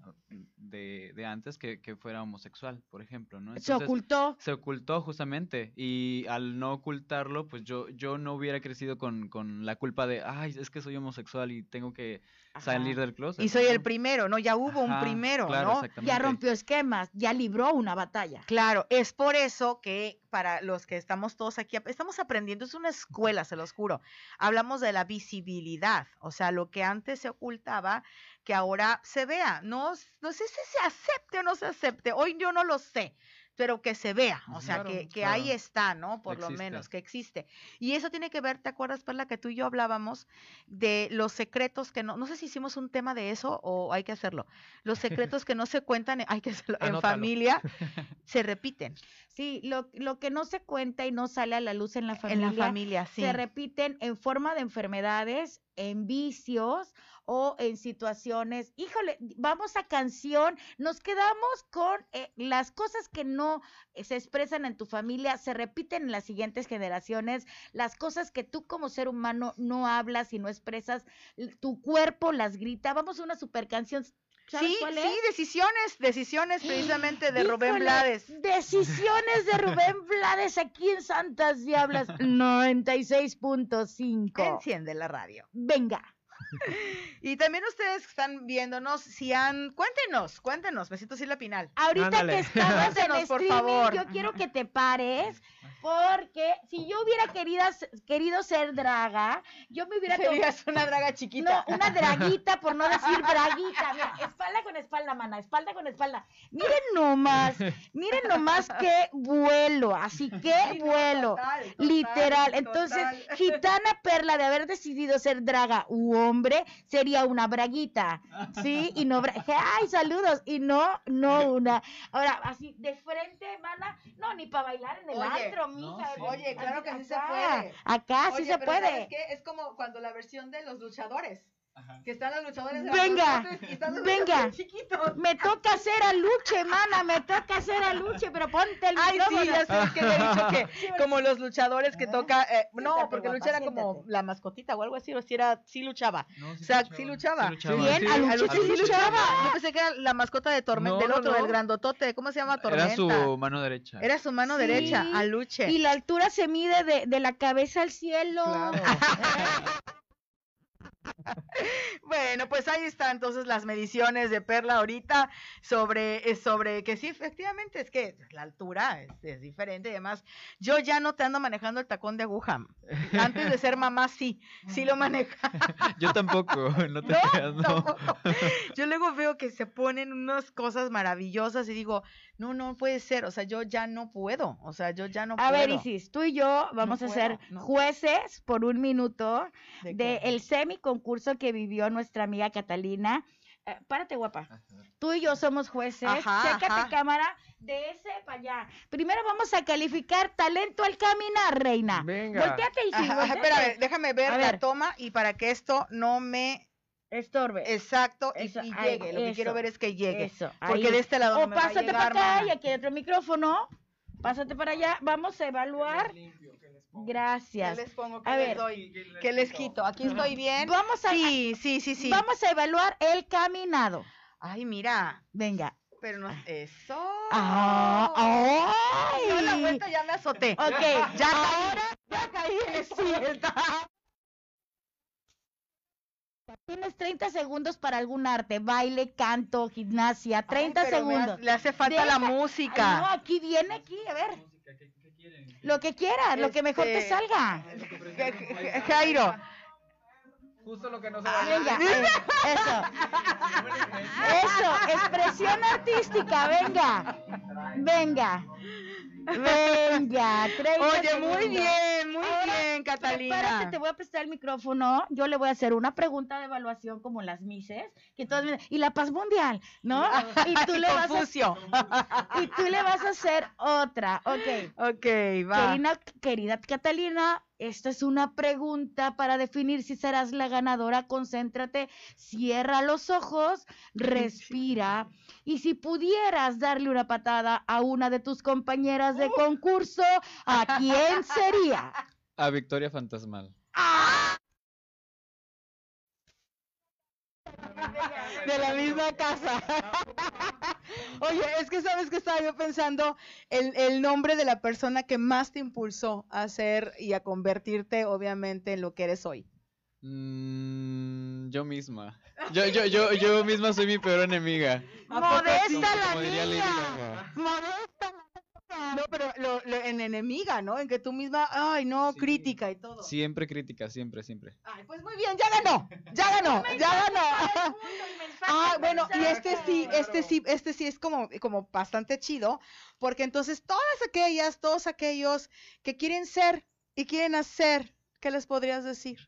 de, de antes que, que fuera homosexual, por ejemplo, ¿no? Se ocultó. se ocultó justamente y al no ocultarlo, pues yo, yo no hubiera crecido con, con la culpa de, ay, es que soy homosexual y tengo que salir del closet. Y soy el ¿no? primero, ¿no? Ya hubo un Ajá, primero, claro, ¿no? Ya rompió esquemas, ya libró una batalla. Claro, es por eso que para los que estamos todos aquí, estamos aprendiendo, es una escuela, se los juro. Hablamos de la visibilidad, o sea, lo que antes se ocultaba, que ahora se vea. No, no sé si se acepte o no se acepte, hoy yo no lo sé, pero que se vea, o sea, Claro, que, que ahí está, ¿no? Por lo menos, que existe. Y eso tiene que ver, ¿te acuerdas, Perla, que tú y yo hablábamos de los secretos que no, no sé si hicimos un tema de eso o hay que hacerlo, los secretos que no se cuentan, en- hay que hacerlo, en Anótalo. familia, se repiten. Sí, lo, lo que no se cuenta y no sale a la luz en la En familia, la familia, sí. se repiten en forma de enfermedades, en vicios o en situaciones. Híjole, vamos a canción, nos quedamos con eh, las cosas que no eh, se expresan en tu familia, se repiten en las siguientes generaciones, las cosas que tú como ser humano no hablas y no expresas, tu cuerpo las grita. Vamos a una super canción. ¿Sabes Sí, cuál sí, es? decisiones, decisiones precisamente de Rubén Blades. Decisiones de Rubén Blades aquí en Santas Diablas 96.5. Enciende la radio. Venga. Y también ustedes que están viéndonos, si han, cuéntenos, cuéntenos, besito la Pinal. Ahorita Ándale. que estabas en Cuéntanos, por streaming, favor. yo quiero que te pares, porque si yo hubiera querido, querido ser draga, yo me hubiera tomado Serías una draga chiquita. No, una draguita, por no decir braguita. Mira, espalda con espalda, mana, espalda con espalda. Miren nomás, miren nomás qué vuelo, así que Sí, no, vuelo. total, total, Literal. Entonces. Gitana Perla de haber decidido ser draga u hombre, sería una braguita. ¿Sí? Y no ¡Ay, saludos! Y no, no una. Ahora, así de frente, mana, no, ni para bailar en el Oye, antro, no, mija. sí. Oye, claro que sí se Acá, puede. Acá sí Oye, se pero ¿sabes puede. qué? Es como cuando la versión de los luchadores. Ajá. Que están los luchadores Venga, grandotes y están los venga. chiquitos. Me toca hacer a Luche, mana, me toca hacer a Luche, pero ponte el Ay, sí, ya sé que he dicho que como los luchadores que Ah, toca, eh, no, siéntate, porque guapa, Lucha era como siéntate. la mascotita o algo así, o si era, sí luchaba. No, O sea, sí luchaba. Bien, a Luche sí luchaba. Yo pensé que era la mascota de Tormenta, No, del otro, del no. grandotote, ¿cómo se llama Tormenta? Era su mano derecha. Era su mano Sí. derecha, a Luche. Y la altura se mide de, de la cabeza al cielo. Claro. Bueno, pues ahí están entonces las mediciones de Perla ahorita sobre, eh, sobre que sí, efectivamente, es que la altura es, es diferente. y Además, yo ya no te ando manejando el tacón de aguja. Antes de ser mamá, sí, sí lo maneja. Yo tampoco, no te No, creas, no. tampoco. Yo luego veo que se ponen unas cosas maravillosas y digo, no, no puede ser, o sea, yo ya no puedo, o sea, yo ya no A puedo. ver, Isis, tú y yo vamos a puedo, ser no. jueces por un minuto ¿De de semi concurso que vivió nuestra amiga Catalina. Eh, párate, guapa. Tú y yo somos jueces. Ajá, Chécate ajá. cámara de ese para allá. Primero vamos a calificar talento al caminar, reina. Venga. Volteate, Isis, Ajá, ajá, volteate. espérame, déjame ver A la ver. toma y para que esto no me Estorbe. exacto y, Eso, y ahí, llegue. Lo que quiero ver es que llegue. Eso, Porque ahí. de este lado no O me va a pásate para acá y aquí hay otro micrófono. Pásate para allá. Vamos a evaluar. ¿Qué Gracias. les pongo? ¿Qué A les ver. doy? ¿Qué les quito? ¿Aquí estoy bien? Vamos a, Sí, sí, sí, sí. vamos a evaluar el caminado. Ay, mira, Venga. pero no eso. Ah, ¡Ay! Yo la vuelta ya me azoté. Ok, Ya ahora Ya caí en cierta. Tienes 30 segundos para algún arte, baile, canto, gimnasia, 30 Ay, pero me segundos. le hace falta la Ay, no, música. aquí viene, aquí, a ver. Lo que quieras, lo que mejor te Este, salga. Ja- Ja- Jairo. Justo lo que no Venga, eh, eso. Eso, expresión artística, venga. Venga. Venga, 30 Oye, muy bien, muy Ahora, bien, Catalina. te voy a prestar el micrófono. Yo le voy a hacer una pregunta de evaluación como las Mises, que todas y la paz mundial, ¿no? Y tú le vas a, y tú le vas a hacer otra. Ok. Ok, va. Querida, querida Catalina, esta es una pregunta para definir si serás la ganadora. Concéntrate, cierra los ojos, respira. Y si pudieras darle una patada a una de tus compañeras de concurso, ¿a quién sería? A Victoria Fantasmal. De la misma casa. Oye, es que sabes que estaba yo pensando el, el nombre de la persona que más te impulsó a ser y a convertirte, obviamente, en lo que eres hoy. Mm, yo misma. Yo, yo, yo, yo misma soy mi peor enemiga. Modesta la niña. Modesta. No, pero lo- lo- en enemiga, ¿no? En que tú misma, ay, no, Sí. crítica y todo. Siempre crítica, siempre, siempre. Ay, pues muy bien, ya ganó, ya ganó, ya ganó. Ah, bueno, y este sí, este sí, este sí es como, como bastante chido, porque entonces todas aquellas, todos aquellos que quieren ser y quieren hacer, ¿qué les podrías decir?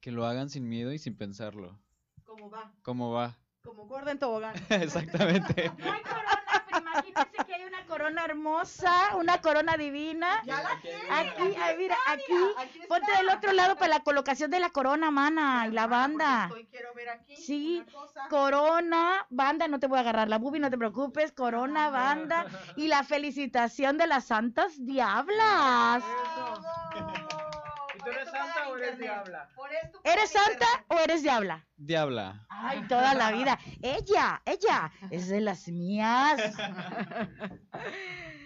Que lo hagan sin miedo y sin pensarlo. ¿Cómo va? ¿Cómo va? Como gorda en tobogán. Exactamente. No hay corona, pero imagínense que hay una corona hermosa, una corona divina. Ya la tiene. Aquí, ay, mira, aquí, aquí está. ponte del otro lado para la colocación de la corona, mana, y la Ah, banda. estoy- quiero ver aquí Sí. Corona, banda, no te voy a agarrar la bubi, no te preocupes, corona, banda, y la felicitación de las santas diablas. ¿Y tú eres santa o eres diabla? ¿Eres santa o eres diabla? Diabla. Ay, toda la vida. Ella, ella, es de las mías.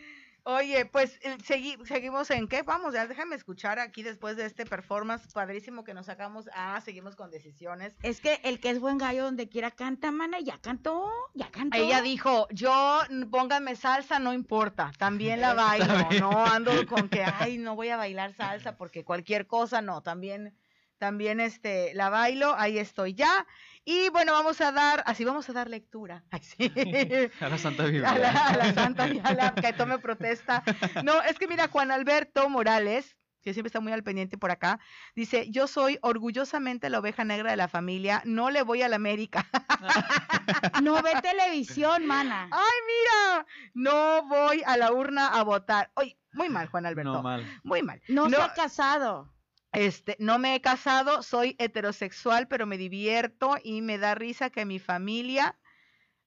Oye, pues eh, segui- seguimos en qué? Vamos, ya déjame escuchar aquí después de este performance padrísimo que nos sacamos. Ah, seguimos con decisiones. Es que el que es buen gallo donde quiera canta, mana, ya cantó, ya cantó. Ella dijo, yo pónganme salsa, no importa, también la bailo, no ando con que, ay, no voy a bailar salsa porque cualquier cosa, no, también, también este, la bailo, ahí estoy ya. Y bueno, vamos a dar, así vamos a dar lectura. Ay, sí. A la Santa Biblia. A la, a la santa a la que tome protesta. No, es que mira, Juan Alberto Morales, que siempre está muy al pendiente por acá, dice, yo soy orgullosamente la oveja negra de la familia, no le voy a la América. No ve televisión, mana. Ay, mira, no voy a la urna a votar. Oye, muy mal, Juan Alberto. No mal. Muy mal. No, No, se ha casado. Este, no me he casado, soy heterosexual, pero me divierto y me da risa que mi familia.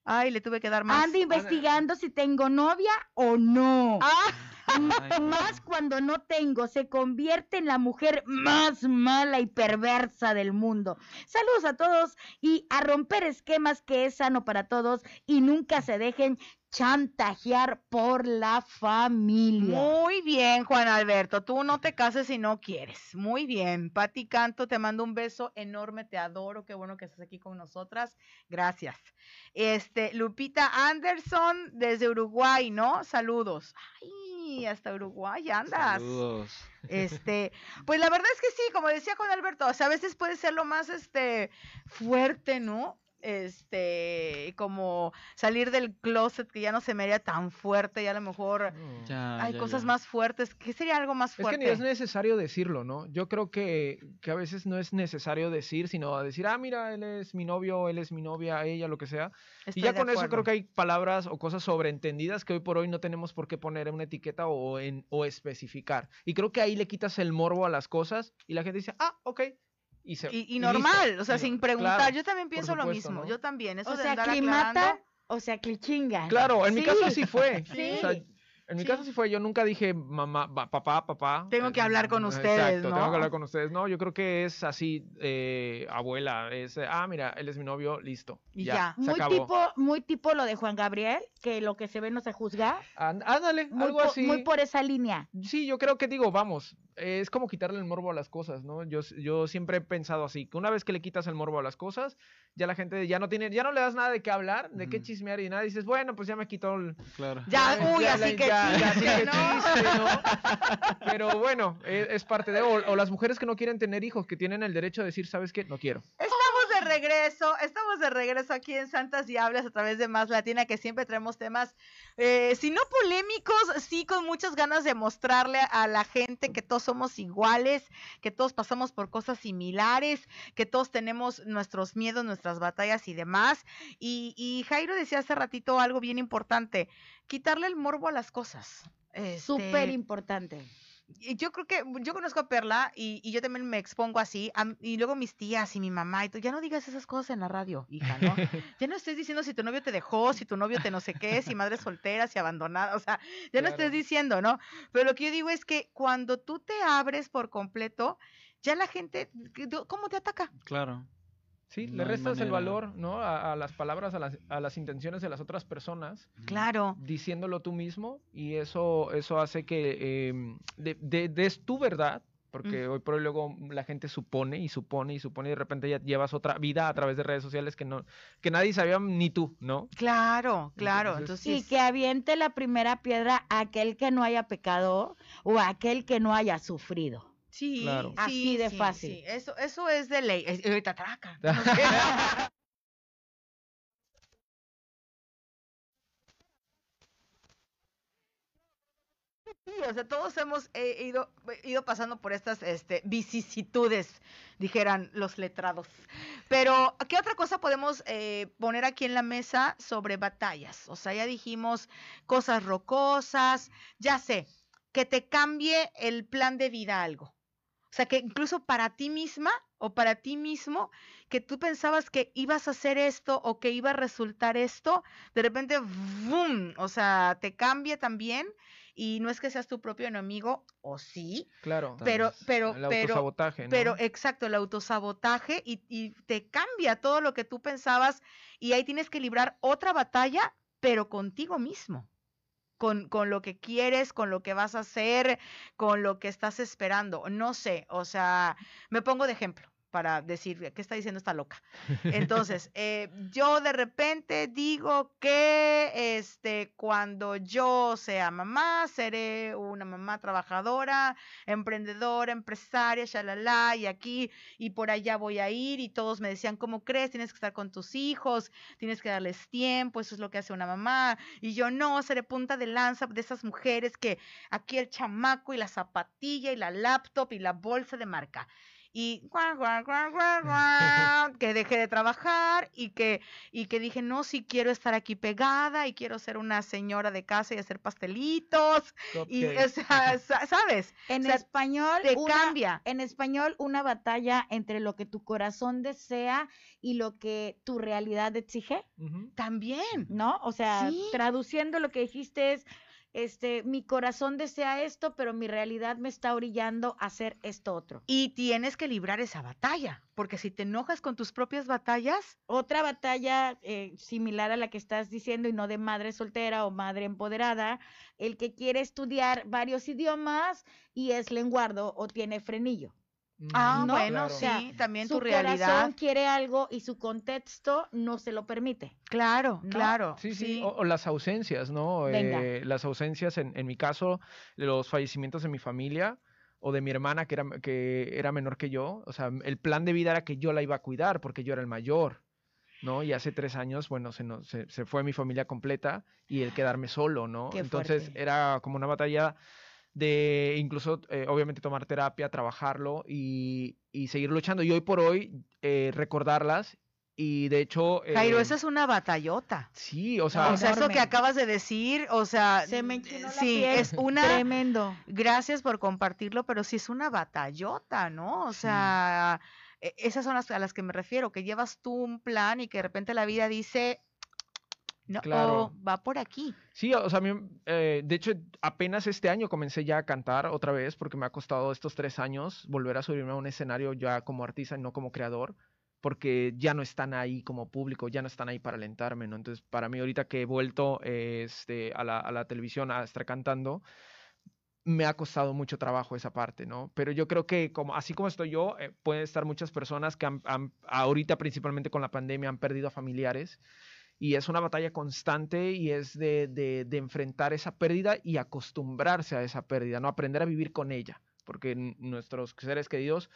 Ay, le tuve que dar más. Anda investigando si tengo novia o no. Ah, más cuando no tengo, se convierte en la mujer más mala y perversa del mundo. Saludos a todos y a romper esquemas que es sano para todos y nunca se dejen chantajear por la familia. Muy bien, Juan Alberto. Tú no te cases si no quieres. Muy bien. Pati Canto, te mando un beso enorme. Te adoro. Qué bueno que estás aquí con nosotras. Gracias. Este, Lupita Anderson desde Uruguay, ¿no? Saludos. Ay, hasta Uruguay andas. Saludos. Este, pues la verdad es que sí, como decía Juan Alberto, o sea, a veces puede ser lo más este fuerte, ¿no? Este, como salir del closet que ya no se me haría tan fuerte, y a lo mejor. Ya, hay ya, cosas ya. más fuertes. ¿Qué sería algo más Es que fuerte? ni es necesario decirlo, ¿no? Yo creo que, que a veces no es necesario decir, sino decir, ah, mira, él es mi novio, él es mi novia, ella, lo que sea. Estoy y ya con eso creo que hay palabras o cosas sobreentendidas que hoy por hoy no tenemos por qué poner en una etiqueta o, en, o especificar. Y creo que ahí le quitas el morbo a las cosas y la gente dice, ah, ok. Y, se, Y, y listo. normal, o sea, Y sin preguntar. claro, Yo también pienso lo mismo. ¿no? Yo también. Eso o sea, aclimata, aclarando, o sea, que chingan. Claro, en mi caso así fue. Sí. O sea, en mi Sí. caso sí fue. Yo nunca dije mamá, pa- papá, papá. Tengo que hablar con ustedes, Exacto, tengo que hablar con ustedes. No, yo creo que es así, eh, abuela. Es, ah, mira, él es mi novio, listo. Y ya. se Muy acabó. tipo, muy tipo lo de Juan Gabriel, que lo que se ve no se juzga. Án- Ándale, Muy, algo po- así. muy por esa línea. Sí, yo creo que digo, vamos, es como quitarle el morbo a las cosas, ¿no? Yo, yo siempre he pensado así, que una vez que le quitas el morbo a las cosas, ya la gente ya no tiene, ya no le das nada de qué hablar, de qué chismear y nada, dices, bueno, pues ya me quitó el... Claro. Ya, uy, ya así la- que ya- ya, así chiste, que ¿no? chiste, ¿no? Pero bueno, e- es, parte de... O, o las mujeres que no quieren tener hijos, que tienen el derecho de decir, ¿sabes qué? No quiero. Estamos regreso, estamos de regreso aquí en Santas Diablas a través de Más Latina, que siempre traemos temas, eh, si no polémicos, sí con muchas ganas de mostrarle a la gente que todos somos iguales, que todos pasamos por cosas similares, que todos tenemos nuestros miedos, nuestras batallas y demás. Y, y Jairo decía hace ratito algo bien importante, quitarle el morbo a las cosas. Este, Súper importante. Yo creo que yo conozco a Perla y, y yo también me expongo así. y luego mis tías y mi mamá y tú, ya no digas esas cosas en la radio, hija, ¿no? Ya no estés diciendo si tu novio te dejó, si tu novio te no sé qué, si madre soltera, si abandonada. O sea, ya no estés diciendo, ¿no? Pero lo que yo digo es que cuando tú te abres por completo, ya la gente, ¿cómo te ataca? Claro. Sí, No le restas el valor, ¿no? A, a las palabras, a las, a las intenciones de las otras personas. Claro. diciéndolo tú mismo y eso, eso hace que em, de- de- des tu verdad, porque hoy por hoy luego la gente supone y supone y supone y de repente ya llevas otra vida a través de redes sociales que no que nadie sabía ni tú, ¿no? Claro, claro. Entonces- Entonces, Y que aviente la primera piedra a aquel que no haya pecado o a aquel que no haya sufrido. Sí, Claro. sí, Así de sí, fácil. sí, Eso, eso es de ley. Es- ahorita atraca. Sí, o sea, todos hemos eh, ido, ido pasando por estas este, vicisitudes, dijeran los letrados. Pero, ¿qué otra cosa podemos eh, poner aquí en la mesa sobre batallas? O sea, ya dijimos cosas rocosas, ya sé, que te cambie el plan de vida algo. O sea, que incluso para ti misma o para ti mismo, que tú pensabas que ibas a hacer esto o que iba a resultar esto, de repente, ¡vum! O sea, te cambia también y no es que seas tu propio enemigo, o sí, Claro. Pero, pero, el pero, autosabotaje, ¿no? pero exacto, el autosabotaje y, y te cambia todo lo que tú pensabas y ahí tienes que librar otra batalla, pero contigo mismo. Con, con lo que quieres, con lo que vas a hacer, con lo que estás esperando. No sé, o sea, me pongo de ejemplo para decir, ¿qué está diciendo esta loca? Entonces, eh, yo de repente digo que este, cuando yo sea mamá, seré una mamá trabajadora, emprendedora, empresaria, shalala, y aquí y por allá voy a ir, y todos me decían, ¿cómo crees? Tienes que estar con tus hijos, tienes que darles tiempo, eso es lo que hace una mamá, y yo no, seré punta de lanza de esas mujeres que aquí el chamaco y la zapatilla y la laptop y la bolsa de marca y guau, guau, guau, guau, guau, que dejé de trabajar y que, y que dije, no, sí quiero estar aquí pegada y quiero ser una señora de casa y hacer pastelitos. Y, o sea, sa- ¿sabes? En O sea, español, Te una- cambia. en español, una batalla entre lo que tu corazón desea y lo que tu realidad exige. También. ¿no? O sea, Sí. traduciendo lo que dijiste es, este, mi corazón desea esto, pero mi realidad me está orillando a hacer esto otro. Y tienes que librar esa batalla, porque si te enojas con tus propias batallas, Otra batalla eh, similar a la que estás diciendo y no de madre soltera o madre empoderada, el que quiere estudiar varios idiomas y es lenguardo o tiene frenillo. Ah, No, bueno, claro. sí, O sea, también Su tu realidad. corazón quiere algo y su contexto no se lo permite. Claro, ¿no? claro. Sí, sí, O, o las ausencias, ¿no? Venga. Eh, las ausencias, en, en mi caso, los fallecimientos de mi familia o de mi hermana que era, que era menor que yo. O sea, el plan de vida era que yo la iba a cuidar porque yo era el mayor, ¿no? Y hace tres años, bueno, se, nos- se, se fue mi familia completa y el quedarme solo, ¿no? Qué Entonces fuerte. era como una batalla de incluso, eh, obviamente, tomar terapia, trabajarlo y, y seguir luchando. Y hoy por hoy, eh, recordarlas y de hecho... Jairo, eh, eso es una batallota. Sí, o sea... o sea, eso que acabas de decir, o sea, Se me la sí, piel. es una Tremendo. gracias por compartirlo, pero sí es una batallota, ¿no? O sea, e- esas son las a las que me refiero, que llevas tú un plan y que de repente la vida dice, no, Claro. va por aquí. Sí, o sea, a mí, eh, de hecho, apenas este año comencé ya a cantar otra vez porque me ha costado estos tres años volver a subirme a un escenario ya como artista y no como creador, porque ya no están ahí como público, ya no están ahí para alentarme, ¿no? Entonces, para mí ahorita que he vuelto eh, este, a, la, a la televisión a estar cantando, me ha costado mucho trabajo esa parte, ¿no? Pero yo creo que como, así como estoy yo, eh, pueden estar muchas personas que han- han- ahorita principalmente con la pandemia han perdido a familiares y es una batalla constante y es de, de- de enfrentar esa pérdida y acostumbrarse a esa pérdida, ¿no? Aprender a vivir con ella, porque nuestros seres queridos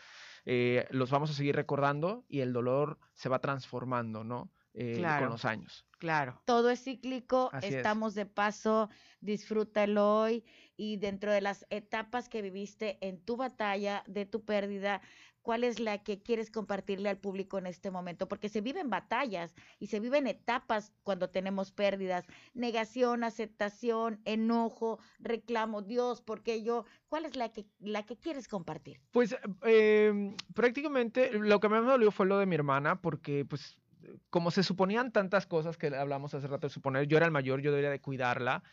eh, los vamos a seguir recordando y el dolor se va transformando, ¿no? Eh, Claro. Con los años. Claro. Todo es cíclico, Así es. estamos de paso, disfrútalo hoy y dentro de las etapas que viviste en tu batalla, de tu pérdida, ¿cuál es la que quieres compartirle al público en este momento? Porque se viven batallas y se viven etapas cuando tenemos pérdidas, negación, aceptación, enojo, reclamo, Dios, ¿por qué yo? ¿Cuál es la que, la que quieres compartir? Pues eh, prácticamente lo que más me dolió fue lo de mi hermana, porque pues como se suponían tantas cosas que hablamos hace rato de suponer, yo era el mayor, yo debería de cuidarla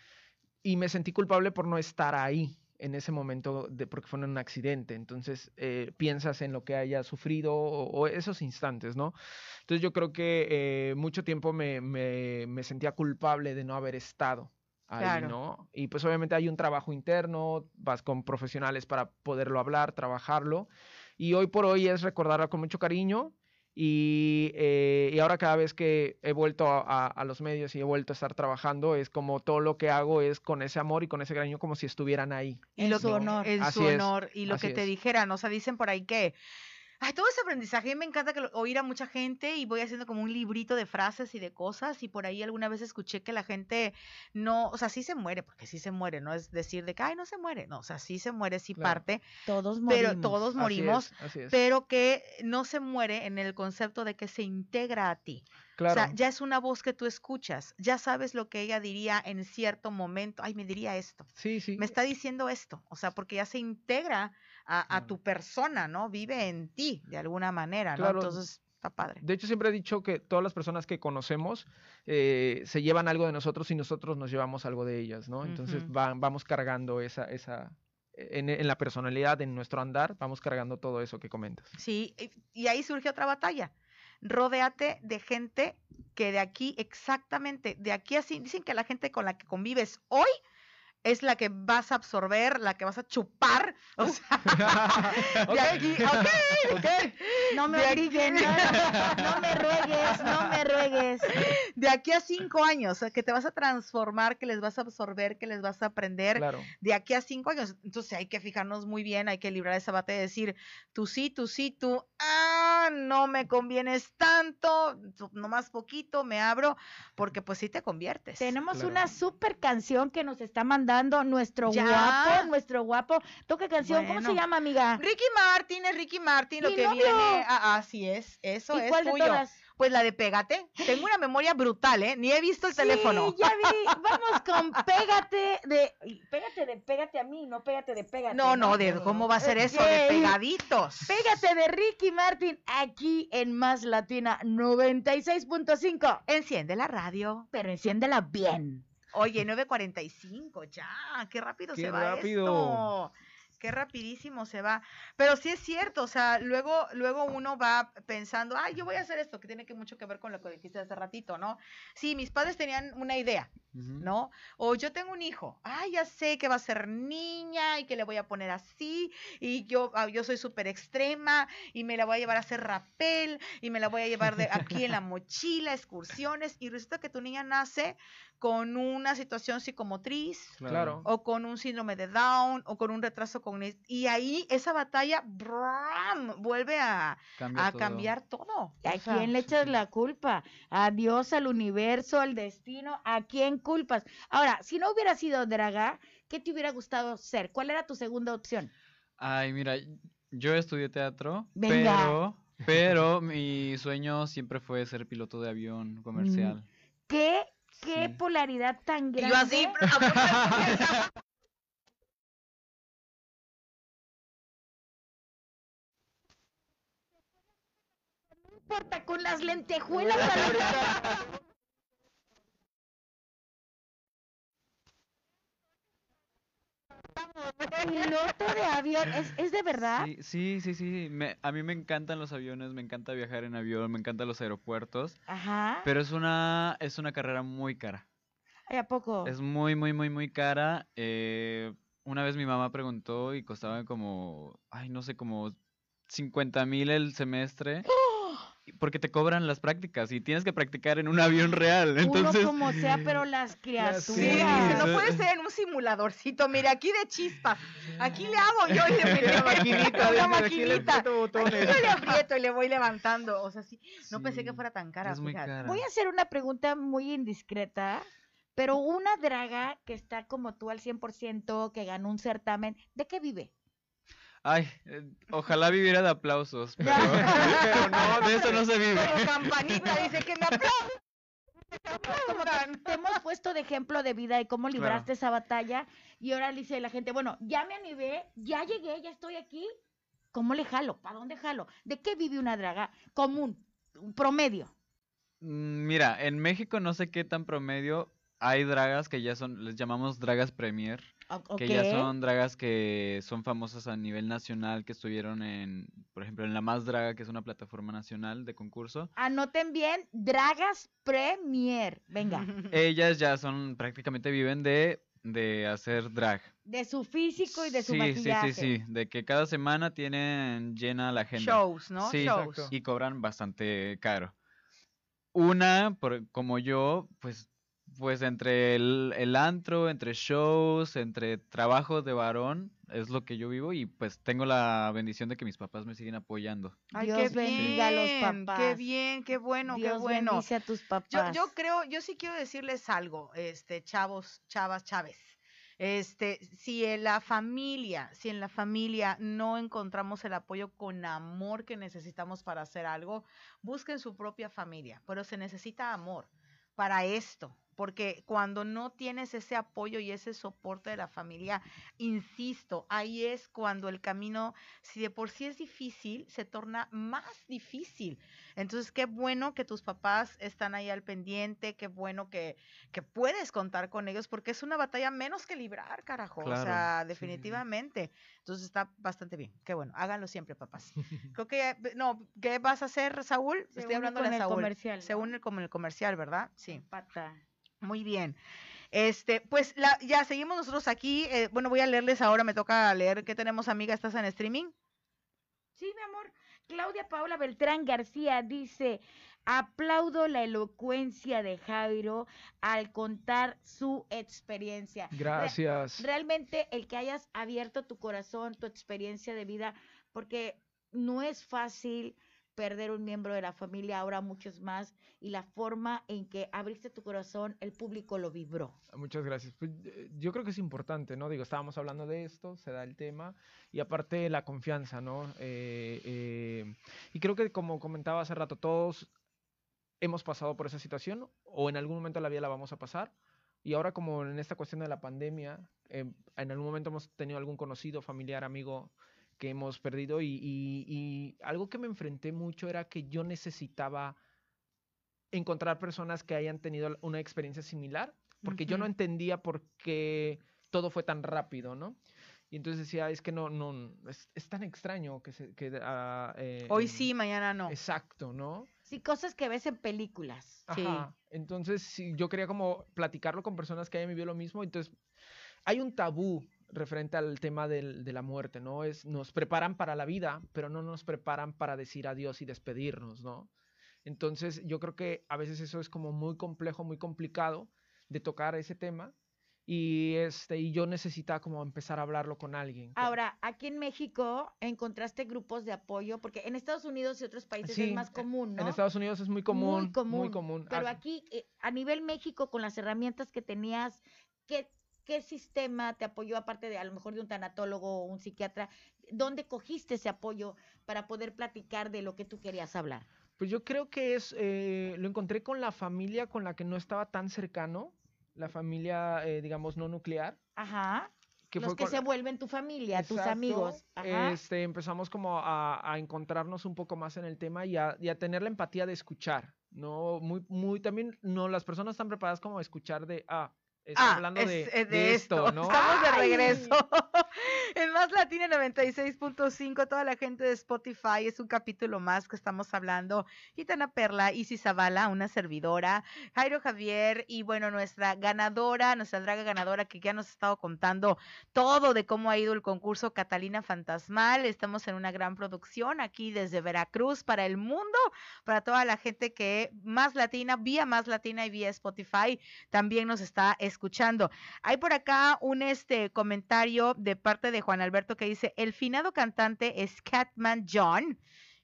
y me sentí culpable por no estar ahí en ese momento de, porque fue en un accidente. Entonces eh, piensas en lo que haya sufrido o, o esos instantes, ¿no? Entonces yo creo que eh, mucho tiempo me, me, me sentía culpable de no haber estado ahí, Claro. ¿no? Y pues obviamente hay un trabajo interno, vas con profesionales para poderlo hablar, trabajarlo. Y hoy por hoy es recordarla con mucho cariño. Y, eh, y ahora cada vez que he vuelto a, a- a los medios y he vuelto a estar trabajando, es como todo lo que hago es con ese amor y con ese cariño como si estuvieran ahí. Y En lo su honor. En su es, honor. Y lo que te es. dijeran, o sea, dicen por ahí que. Ay, todo ese aprendizaje, me encanta que lo- oír a mucha gente y voy haciendo como un librito de frases y de cosas y por ahí alguna vez escuché que la gente no, o sea, sí se muere, porque sí se muere, no es decir de que, ay, no se muere, no, o sea, sí se muere, sí Claro. parte, Todos morimos. pero todos Así morimos, es, así es. pero que no se muere en el concepto de que se integra a ti. Claro. O sea, ya es una voz que tú escuchas, ya sabes lo que ella diría en cierto momento, ay, me diría esto sí, sí. me está diciendo esto, o sea, porque ya se integra a, tu persona, ¿no? Vive en ti de alguna manera, ¿no? Claro. Entonces, está padre. De hecho, siempre he dicho que todas las personas que conocemos eh, se llevan algo de nosotros y nosotros nos llevamos algo de ellas, ¿no? Entonces vamos cargando esa, esa en, en la personalidad, en nuestro andar, vamos cargando todo eso que comentas. Sí, y- y ahí surge otra batalla. Rodéate de gente que de aquí, exactamente, de aquí así, dicen que la gente con la que convives hoy es la que vas a absorber, la que vas a chupar, o sea, de aquí, ok, ok, No me De obliguen, no, no me ruegues, no me ruegues. de aquí a cinco años, que te vas a transformar, que les vas a absorber, que les vas a aprender, claro. de aquí a cinco años. Entonces hay que fijarnos muy bien, hay que librar esa batalla y decir, tú sí, tú sí, tú, ah, no me convienes tanto, nomás poquito, me abro, porque pues sí te conviertes. Tenemos Claro. una super canción que nos está mandando nuestro Ya. guapo, nuestro guapo. Toca canción, ¿cómo se llama, amiga? Ricky Martin es Ricky Martin, lo Mi que novio. viene, ah, así es, eso ¿Y es cuál de tuyo. todas? Pues la de Pégate. Tengo una memoria brutal, ¿eh? Ni he visto el teléfono. Sí, ya vi. Vamos con Pégate de. Pégate de Pégate a mí, no Pégate de Pégate. No, no, de cómo va a ser eso, de pegaditos. Pégate de Ricky Martin aquí en Más Latina 96.5. Enciende la radio. Pero enciéndela bien. Oye, 9.45, ya, qué rápido Qué se va rápido. esto. Qué rapidísimo se va. Pero sí es cierto, o sea, luego, luego uno va pensando, ay, yo voy a hacer esto, que tiene que mucho que ver con lo que dijiste hace ratito, ¿no? Sí, mis padres tenían una idea. ¿no? O yo tengo un hijo, ay, ya sé que va a ser niña y que le voy a poner así, y yo, ah, yo soy súper extrema, y me la voy a llevar a hacer rapel, y me la voy a llevar de aquí en la mochila, excursiones, y resulta que tu niña nace con una situación psicomotriz, Claro. o con un síndrome de Down, o con un retraso cognitivo, y ahí esa batalla, ¡bram! vuelve a, Cambia a todo. cambiar todo. ¿A O sea, quién le echas la culpa? ¿A Dios, al universo, al destino? ¿A quién culpas? Ahora, si no hubiera sido Draga, ¿qué te hubiera gustado ser? ¿Cuál era tu segunda opción? Ay, mira, yo estudié teatro, Venga. pero, pero mi sueño siempre fue ser piloto de avión comercial. ¿Qué, qué Sí. polaridad tan Y grande? yo así, importa, con las lentejuelas a la- Piloto de avión, ¿es, es de verdad? Sí, sí, sí, sí. me- a mí me encantan los aviones, me encanta viajar en avión, me encantan los aeropuertos, Ajá. pero es una, es una carrera muy cara. Ay, ¿a poco? Es muy, muy, muy, muy cara. eh, una vez mi mamá preguntó y costaba como, ay, no sé, como 50 mil el semestre. Porque te cobran las prácticas y tienes que practicar en un avión real. Entonces, Uno como sea, pero las criaturas. Sí, dice, no puede ser en un simuladorcito, mire, aquí de chispas, aquí le hago yo y le meto Una maquinita, una dice, aquí le maquinita. aprieto botones. Yo le aprieto y le voy levantando, o sea, sí, no pensé que fuera tan cara, es muy fíjate. cara. Voy a hacer una pregunta muy indiscreta, pero una draga que está como tú al 100%, que ganó un certamen, ¿de qué vive? Ay, eh, ojalá viviera de aplausos, pero, Pero no, de eso no se vive. Como campanita, dice que me aplaudan. Te hemos puesto de ejemplo de vida y cómo libraste esa batalla y ahora le dice la gente, bueno, ya me animé, ya llegué, ya estoy aquí, ¿cómo le jalo? ¿Para dónde jalo? ¿De qué vive una draga común, un promedio? Mm, Mira, en México no sé qué tan promedio. Hay dragas que ya son, les llamamos dragas premier, O- que ya son dragas que son famosas a nivel nacional, que estuvieron en, por ejemplo, en La Más Draga, que es una plataforma nacional de concurso. Anoten bien, Dragas Premier. Venga, Ellas ya son, prácticamente viven de, de hacer drag. de su físico y de su sí, maquillaje. sí, sí, sí, de que cada semana tienen llena la agenda. Shows, ¿no? Sí, Shows. y cobran bastante caro. Una, por- como yo, pues, pues entre el, el antro, entre shows, entre trabajos de varón, es lo que yo vivo y pues tengo la bendición de que mis papás me siguen apoyando. Ay, Dios qué bendiga a los bien, Qué papás. bien, qué bueno, Dios qué bueno. bendice a tus Yo, papás. yo creo, yo sí quiero decirles algo, este, chavos, chavas, chaves. Este, si en la familia, si en la familia no encontramos el apoyo con amor que necesitamos para hacer algo, busquen su propia familia, pero se necesita amor para esto, porque cuando no tienes ese apoyo y ese soporte de la familia, insisto, ahí es cuando el camino, si de por sí es difícil, se torna más difícil. Entonces, qué bueno que tus papás están ahí al pendiente, qué bueno que, que puedes contar con ellos, porque es una batalla menos que librar, carajo. o Claro, sea, sí, sí. definitivamente. Entonces está bastante bien. Qué bueno, háganlo siempre, papás. Creo que, no, ¿qué vas a hacer, Saúl? Se Estoy hablando de Saúl. Se une con el comercial, ¿verdad? Sí. Pata. Muy bien. Este, pues la, ya seguimos nosotros aquí. eh, bueno, voy a leerles ahora, me toca leer. ¿Qué tenemos, amiga? ¿Estás en streaming? Sí, mi amor. Claudia Paula Beltrán García dice, aplaudo la elocuencia de Jairo al contar su experiencia. Re- Gracias. realmente el que hayas abierto tu corazón, tu experiencia de vida, porque no es fácil perder un miembro de la familia, ahora muchos más, y la forma en que abriste tu corazón, el público lo vibró. Muchas gracias. Pues, eh, yo creo que es importante, ¿no? Digo, estábamos hablando de esto, se da el tema, y aparte la confianza, ¿no? Eh, eh, y creo que como comentaba hace rato, todos hemos pasado por esa situación o en algún momento de la vida la vamos a pasar. Y ahora como en esta cuestión de la pandemia, eh, en algún momento hemos tenido algún conocido, familiar, amigo que hemos perdido y, y- y algo que me enfrenté mucho era que yo necesitaba encontrar personas que hayan tenido una experiencia similar porque yo no entendía por qué todo fue tan rápido, ¿no? Y entonces decía, es que no, no, es, es tan extraño que se... Que, ah, eh, Hoy em, sí, mañana no. Exacto, ¿no? Sí, cosas que ves en películas. Sí. Ajá. Entonces, sí, yo quería como platicarlo con personas que hayan vivido lo mismo. Entonces, hay un tabú referente al tema del- de la muerte, ¿no? Es, nos preparan para la vida, pero no nos preparan para decir adiós y despedirnos, ¿no? Entonces, yo creo que a veces eso es como muy complejo, muy complicado de tocar ese tema. Y, este, y yo necesitaba como empezar a hablarlo con alguien. Ahora, aquí en México encontraste grupos de apoyo, porque en Estados Unidos y otros países Sí, es más común, ¿no? En Estados Unidos es muy común. Muy común. Muy común. Pero aquí, eh, a nivel México, con las herramientas que tenías, ¿qué, ¿qué sistema te apoyó, aparte de a lo mejor de un tanatólogo o un psiquiatra? ¿Dónde cogiste ese apoyo para poder platicar de lo que tú querías hablar? Pues yo creo que es, eh, lo encontré con la familia con la que no estaba tan cercano, la familia, eh, digamos, no nuclear. Ajá. Que los que con- se vuelven tu familia, tus Exacto, amigos. Ajá. Este, empezamos como a, a encontrarnos un poco más en el tema y a, y a tener la empatía de escuchar, ¿no? Muy, muy, también, no, las personas están preparadas como a escuchar de, ah, está Ah, hablando es- de, es de esto, ¿no? Estamos de regreso. Más Latina 96.5, toda la gente de Spotify, es un capítulo más que estamos hablando. Gitana Perla, Isis Zavala, una servidora, Jairo Javier y bueno, nuestra ganadora, nuestra draga ganadora que ya nos ha estado contando todo de cómo ha ido el concurso Catalina Fantasmal. Estamos en una gran producción aquí desde Veracruz para el mundo, para toda la gente que Más Latina, vía Más Latina y vía Spotify también nos está escuchando. Hay por acá un este comentario de parte de Juan Alberto que dice, el finado cantante es Catman John,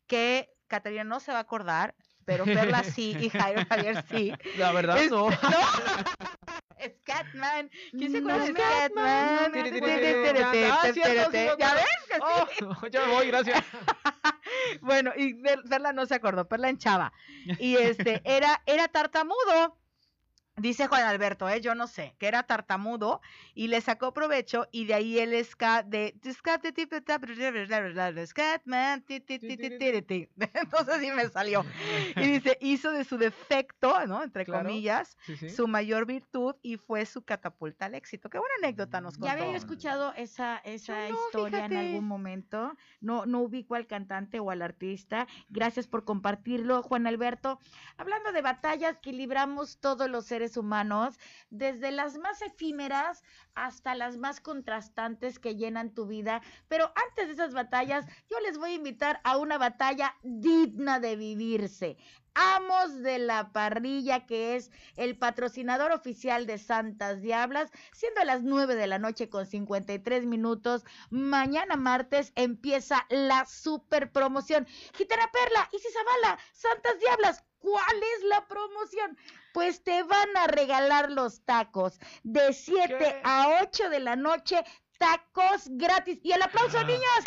que Catalina no se va a acordar, pero Perla sí y Jairo Javier sí. La verdad, Es- no. Es Catman. ¿Quién se No, acuerda de Catman, ¿Ya ves que sí? Oh, ya me voy, gracias. Bueno, y Per- Perla no se acordó, Perla en Chava. Y este, era, era tartamudo. Dice Juan Alberto, ¿eh? yo no sé, que era tartamudo y le sacó provecho y de ahí el ska de entonces sí me salió. Y dice, hizo de su defecto, ¿no? Entre Claro. comillas, Sí, sí. su mayor virtud y fue su catapulta al éxito. Qué buena anécdota nos Ya contó. había yo escuchado esa, esa no, historia en algún momento. No, no ubico al cantante o al artista. Gracias por compartirlo, Juan Alberto. Hablando de batallas que libramos todos los seres humanos, desde las más efímeras hasta las más contrastantes que llenan tu vida. Pero antes de esas batallas, yo les voy a invitar a una batalla digna de vivirse. Amos de la parrilla, que es el patrocinador oficial de Santas Diablas, siendo las 9 de la noche con 53 minutos. Mañana martes empieza la super promoción. Gitana Perla, Isis Zavala, Santas Diablas, ¿cuál es la promoción? Pues te van a regalar los tacos de 7 ¿Qué? a 8 de la noche. Tacos gratis. Y el aplauso, Ah. niños.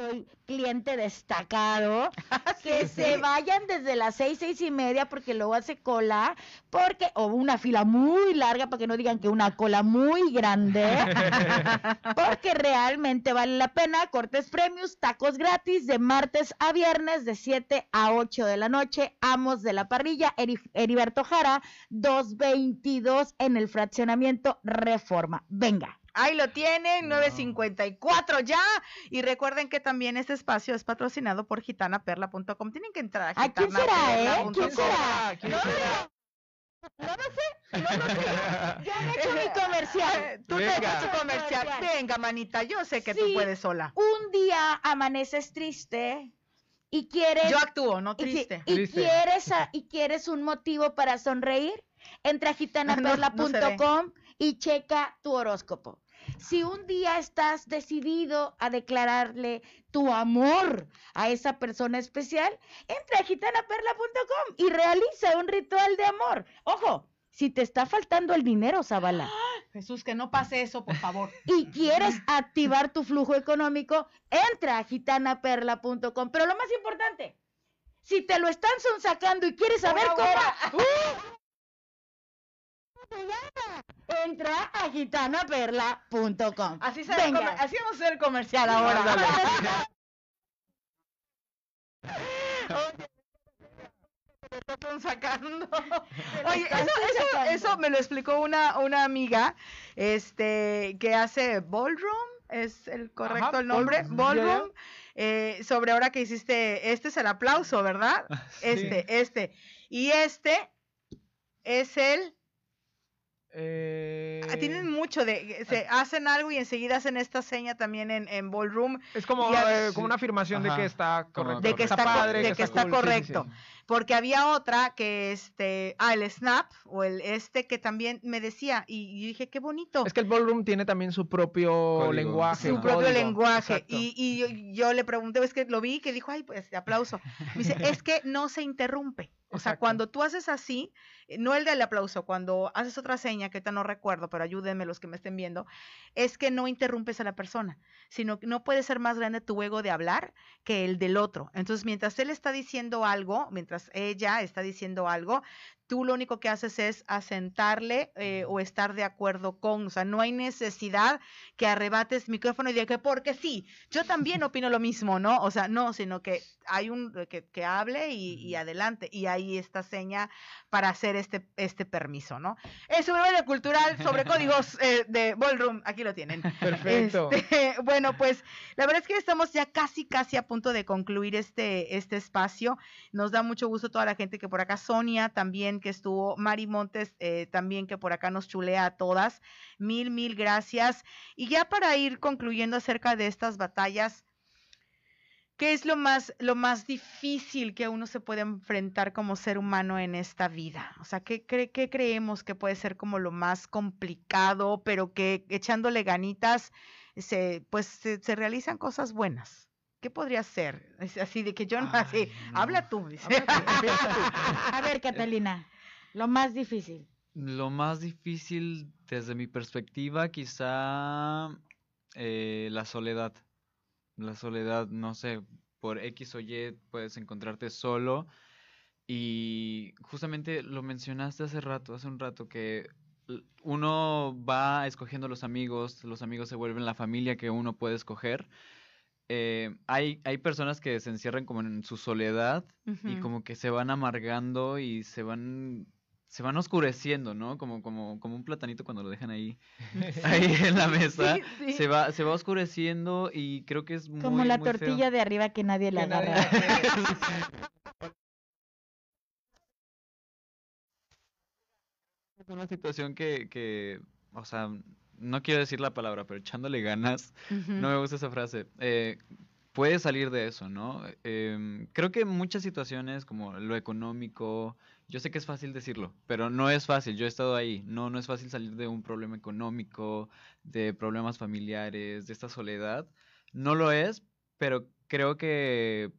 Soy cliente destacado, que se vayan desde las seis, seis y media, porque luego hace cola, porque, o una fila muy larga, para que no digan que una cola muy grande, porque realmente vale la pena, cortes premios, tacos gratis, de martes a viernes, de 7 a 8 de la noche, amos de la parrilla, Eri- Heriberto Jara, 222 en el fraccionamiento Reforma. Venga. Ahí lo tienen, Wow. 9.54 ya. Y recuerden que también este espacio es patrocinado por gitanaperla.com. Tienen que entrar a ¿A quién será, eh? ¿Quién será? ¿Quién No, será? No lo sé, no lo sé. Ya me he hecho mi comercial. Eh, Tú te Venga. echas tu comercial. Venga, manita, yo sé que tú puedes sola. Un día amaneces triste y quieres Yo actúo, no y si- triste. y, Triste. quieres a- y quieres un motivo para sonreír, entra a gitanaperla.com y checa tu horóscopo. Si un día estás decidido a declararle tu amor a esa persona especial, entra a gitanaperla.com y realiza un ritual de amor. Ojo, si te está faltando el dinero, Zabala, Jesús, que no pase eso, por favor. y quieres activar tu flujo económico, entra a gitanaperla.com. Pero lo más importante, si te lo están sacando y quieres saber Ahora, cómo, entra a gitanaperla.com. Así, Venga. así vamos a hacer el comercial ahora. están sacando. Oye, eso, eso, eso me lo explicó una, una amiga, este, que hace ballroom, es el correcto Ajá, el nombre, ballroom, eh, sobre ahora que hiciste, este es el aplauso, ¿verdad? Este, este. Y este es el, Eh, ah, tienen mucho de, se hacen algo y enseguida hacen esta seña también en, en ballroom, Es como, a- eh, como una afirmación de que está correcto. de que está, padre, de que está cool, sí, sí, correcto. sí. Porque había otra que este, ah, el snap o el este que también me decía y, dije, qué bonito. Es que el ballroom tiene también su propio Código. lenguaje. su propio código, lenguaje. exacto. Y, y yo, yo le pregunté, es que lo vi que dijo, ay, pues aplauso. Me dice, es que no se interrumpe. O sea, Exacto. cuando tú haces así, eh, no el del aplauso, cuando haces otra seña, que ahorita no recuerdo, pero ayúdenme los que me estén viendo, es que no interrumpes a la persona, sino que no puede ser más grande tu ego de hablar que el del otro. Entonces, mientras él está diciendo algo, mientras ella está diciendo algo, tú lo único que haces es asentarle eh, o estar de acuerdo con, o sea, no hay necesidad que arrebates micrófono y diga que porque sí, yo también opino lo mismo, ¿no? O sea, no, sino que hay un que, que hable y, y adelante. Y ahí esta seña para hacer este, este permiso, ¿no? Es un breve cultural sobre códigos eh, de Ballroom. Aquí lo tienen. Perfecto. Este, bueno, pues la verdad es que estamos ya casi, casi a punto de concluir este, este espacio. Nos da mucho gusto toda la gente que por acá, Sonia también que estuvo, Mari Montes eh, también que por acá nos chulea a todas. Mil, mil gracias. Y ya para ir concluyendo acerca de estas batallas, ¿qué es lo más, lo más difícil que uno se puede enfrentar como ser humano en esta vida? O sea, ¿qué, cre- qué creemos que puede ser como lo más complicado, pero que echándole ganitas, se, pues se, se realizan cosas buenas? ¿Qué podría ser? Es así de que yo no, así, no. habla tú. dice. A ver, Catalina, lo más difícil. Lo más difícil desde mi perspectiva, quizá eh, la soledad. La soledad, no sé, por X o Y puedes encontrarte solo. Y justamente lo mencionaste hace rato, hace un rato, que uno va escogiendo los amigos, los amigos se vuelven la familia que uno puede escoger. Eh, hay, hay personas que se encierran como en su soledad y como que se van amargando y se van se van oscureciendo, ¿no? Como como como un platanito cuando lo dejan ahí ahí en la mesa, Sí, sí. se va se va oscureciendo y creo que es muy Como la muy feo. tortilla de arriba que nadie le Que nadie agarra. Es una situación que que o sea, no quiero decir la palabra, pero echándole ganas, no me gusta esa frase. Eh, puedes salir de eso, ¿no? Em, creo que en muchas situaciones como lo económico, yo sé que es fácil decirlo, pero no es fácil, yo he estado ahí, no, no es fácil salir de un problema económico, de problemas familiares, de esta soledad, no lo es, pero creo que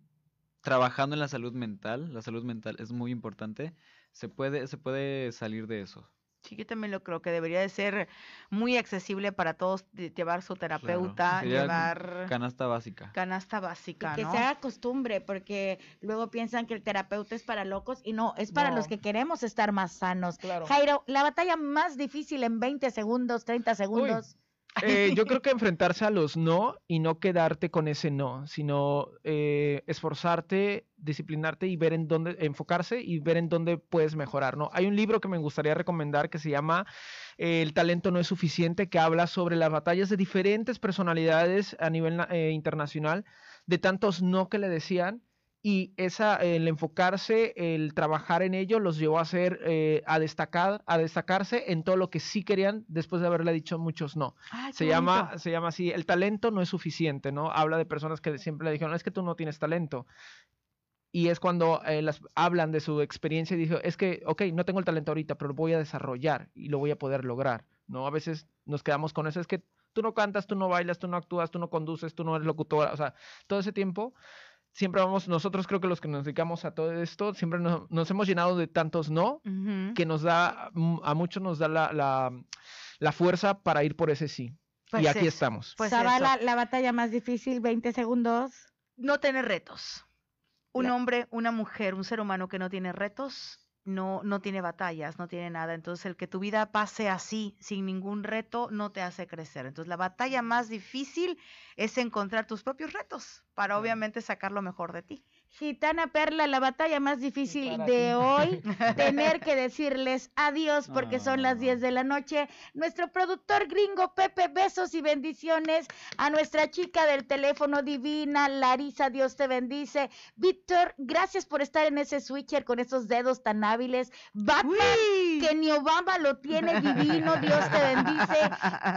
trabajando en la salud mental, la salud mental es muy importante, se puede, se puede salir de eso. Sí, yo también lo creo que debería de ser muy accesible para todos de- llevar su terapeuta, llevar Canasta básica. canasta básica, Y que ¿no? se haga costumbre, porque luego piensan que el terapeuta es para locos y no, es para No. los que queremos estar más sanos. Claro. Jairo, la batalla más difícil en 20 segundos, 30 segundos. Eh, yo creo que enfrentarse a los no y no quedarte con ese no, sino eh, esforzarte, disciplinarte y ver en dónde, enfocarse y ver en dónde puedes mejorar, ¿no? Hay un libro que me gustaría recomendar que se llama eh, El talento no es suficiente, que habla sobre las batallas de diferentes personalidades a nivel eh, internacional, de tantos no que le decían y esa, el enfocarse, el trabajar en ello los llevó a hacer, eh, a destacar, a destacarse en todo lo que sí querían después de haberle dicho muchos no. Ay, Se llama, bonito. se llama así, el talento no es suficiente, ¿no? Habla de personas que siempre le dijeron, es que tú no tienes talento. Y es cuando eh, las, hablan de su experiencia y dijo, es que, ok, no tengo el talento ahorita, pero lo voy a desarrollar y lo voy a poder lograr, ¿no? A veces nos quedamos con eso, es que tú no cantas, tú no bailas, tú no actúas, tú no conduces, tú no eres locutora, o sea, todo ese tiempo siempre vamos, nosotros creo que los que nos dedicamos a todo esto, siempre nos, nos hemos llenado de tantos no, que nos da, mm, a muchos nos da la, la, la fuerza para ir por ese sí. Pues y aquí eso. estamos. Pues Zavala, eso. la batalla más difícil, 20 segundos. no tener retos. Un La- hombre, una mujer, un ser humano que no tiene retos, no, no tiene batallas, no tiene nada. Entonces, el que tu vida pase así, sin ningún reto, no te hace crecer. Entonces, la batalla más difícil es encontrar tus propios retos para obviamente sacar lo mejor de ti. Gitana Perla, la batalla más difícil para de ti. hoy, tener que decirles adiós porque son las Ah. 10 de la noche. Nuestro productor gringo Pepe, besos y bendiciones. A nuestra chica del teléfono divina, Larisa, Dios te bendice. Víctor, gracias por estar en ese switcher con esos dedos tan hábiles. Batman, que ni Obama lo tiene divino, Dios te bendice.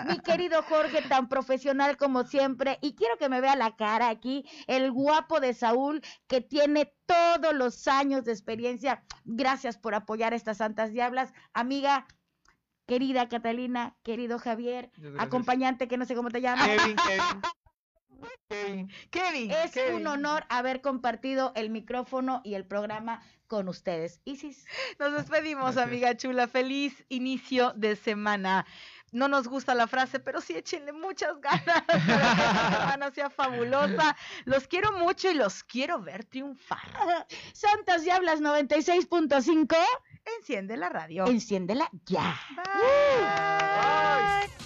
Mi querido Jorge, tan profesional como siempre. Y quiero que me vea la cara aquí, el guapo de Saúl, que tiene todos los años de experiencia. Gracias por apoyar a estas santas diablas. Amiga, querida Catalina, querido Javier, acompañante que no sé cómo te llamas. Kevin, Kevin. Kevin. Kevin. Es Kevin. un honor haber compartido el micrófono y el programa con ustedes. Isis. Nos despedimos, Gracias. amiga chula. Feliz inicio de semana. No nos gusta la frase, pero sí échenle muchas ganas para que esta semana sea fabulosa. Los quiero mucho y los quiero ver triunfar. Santas Diablas 96.5. Enciende la radio. Enciéndela ya. Bye. Bye.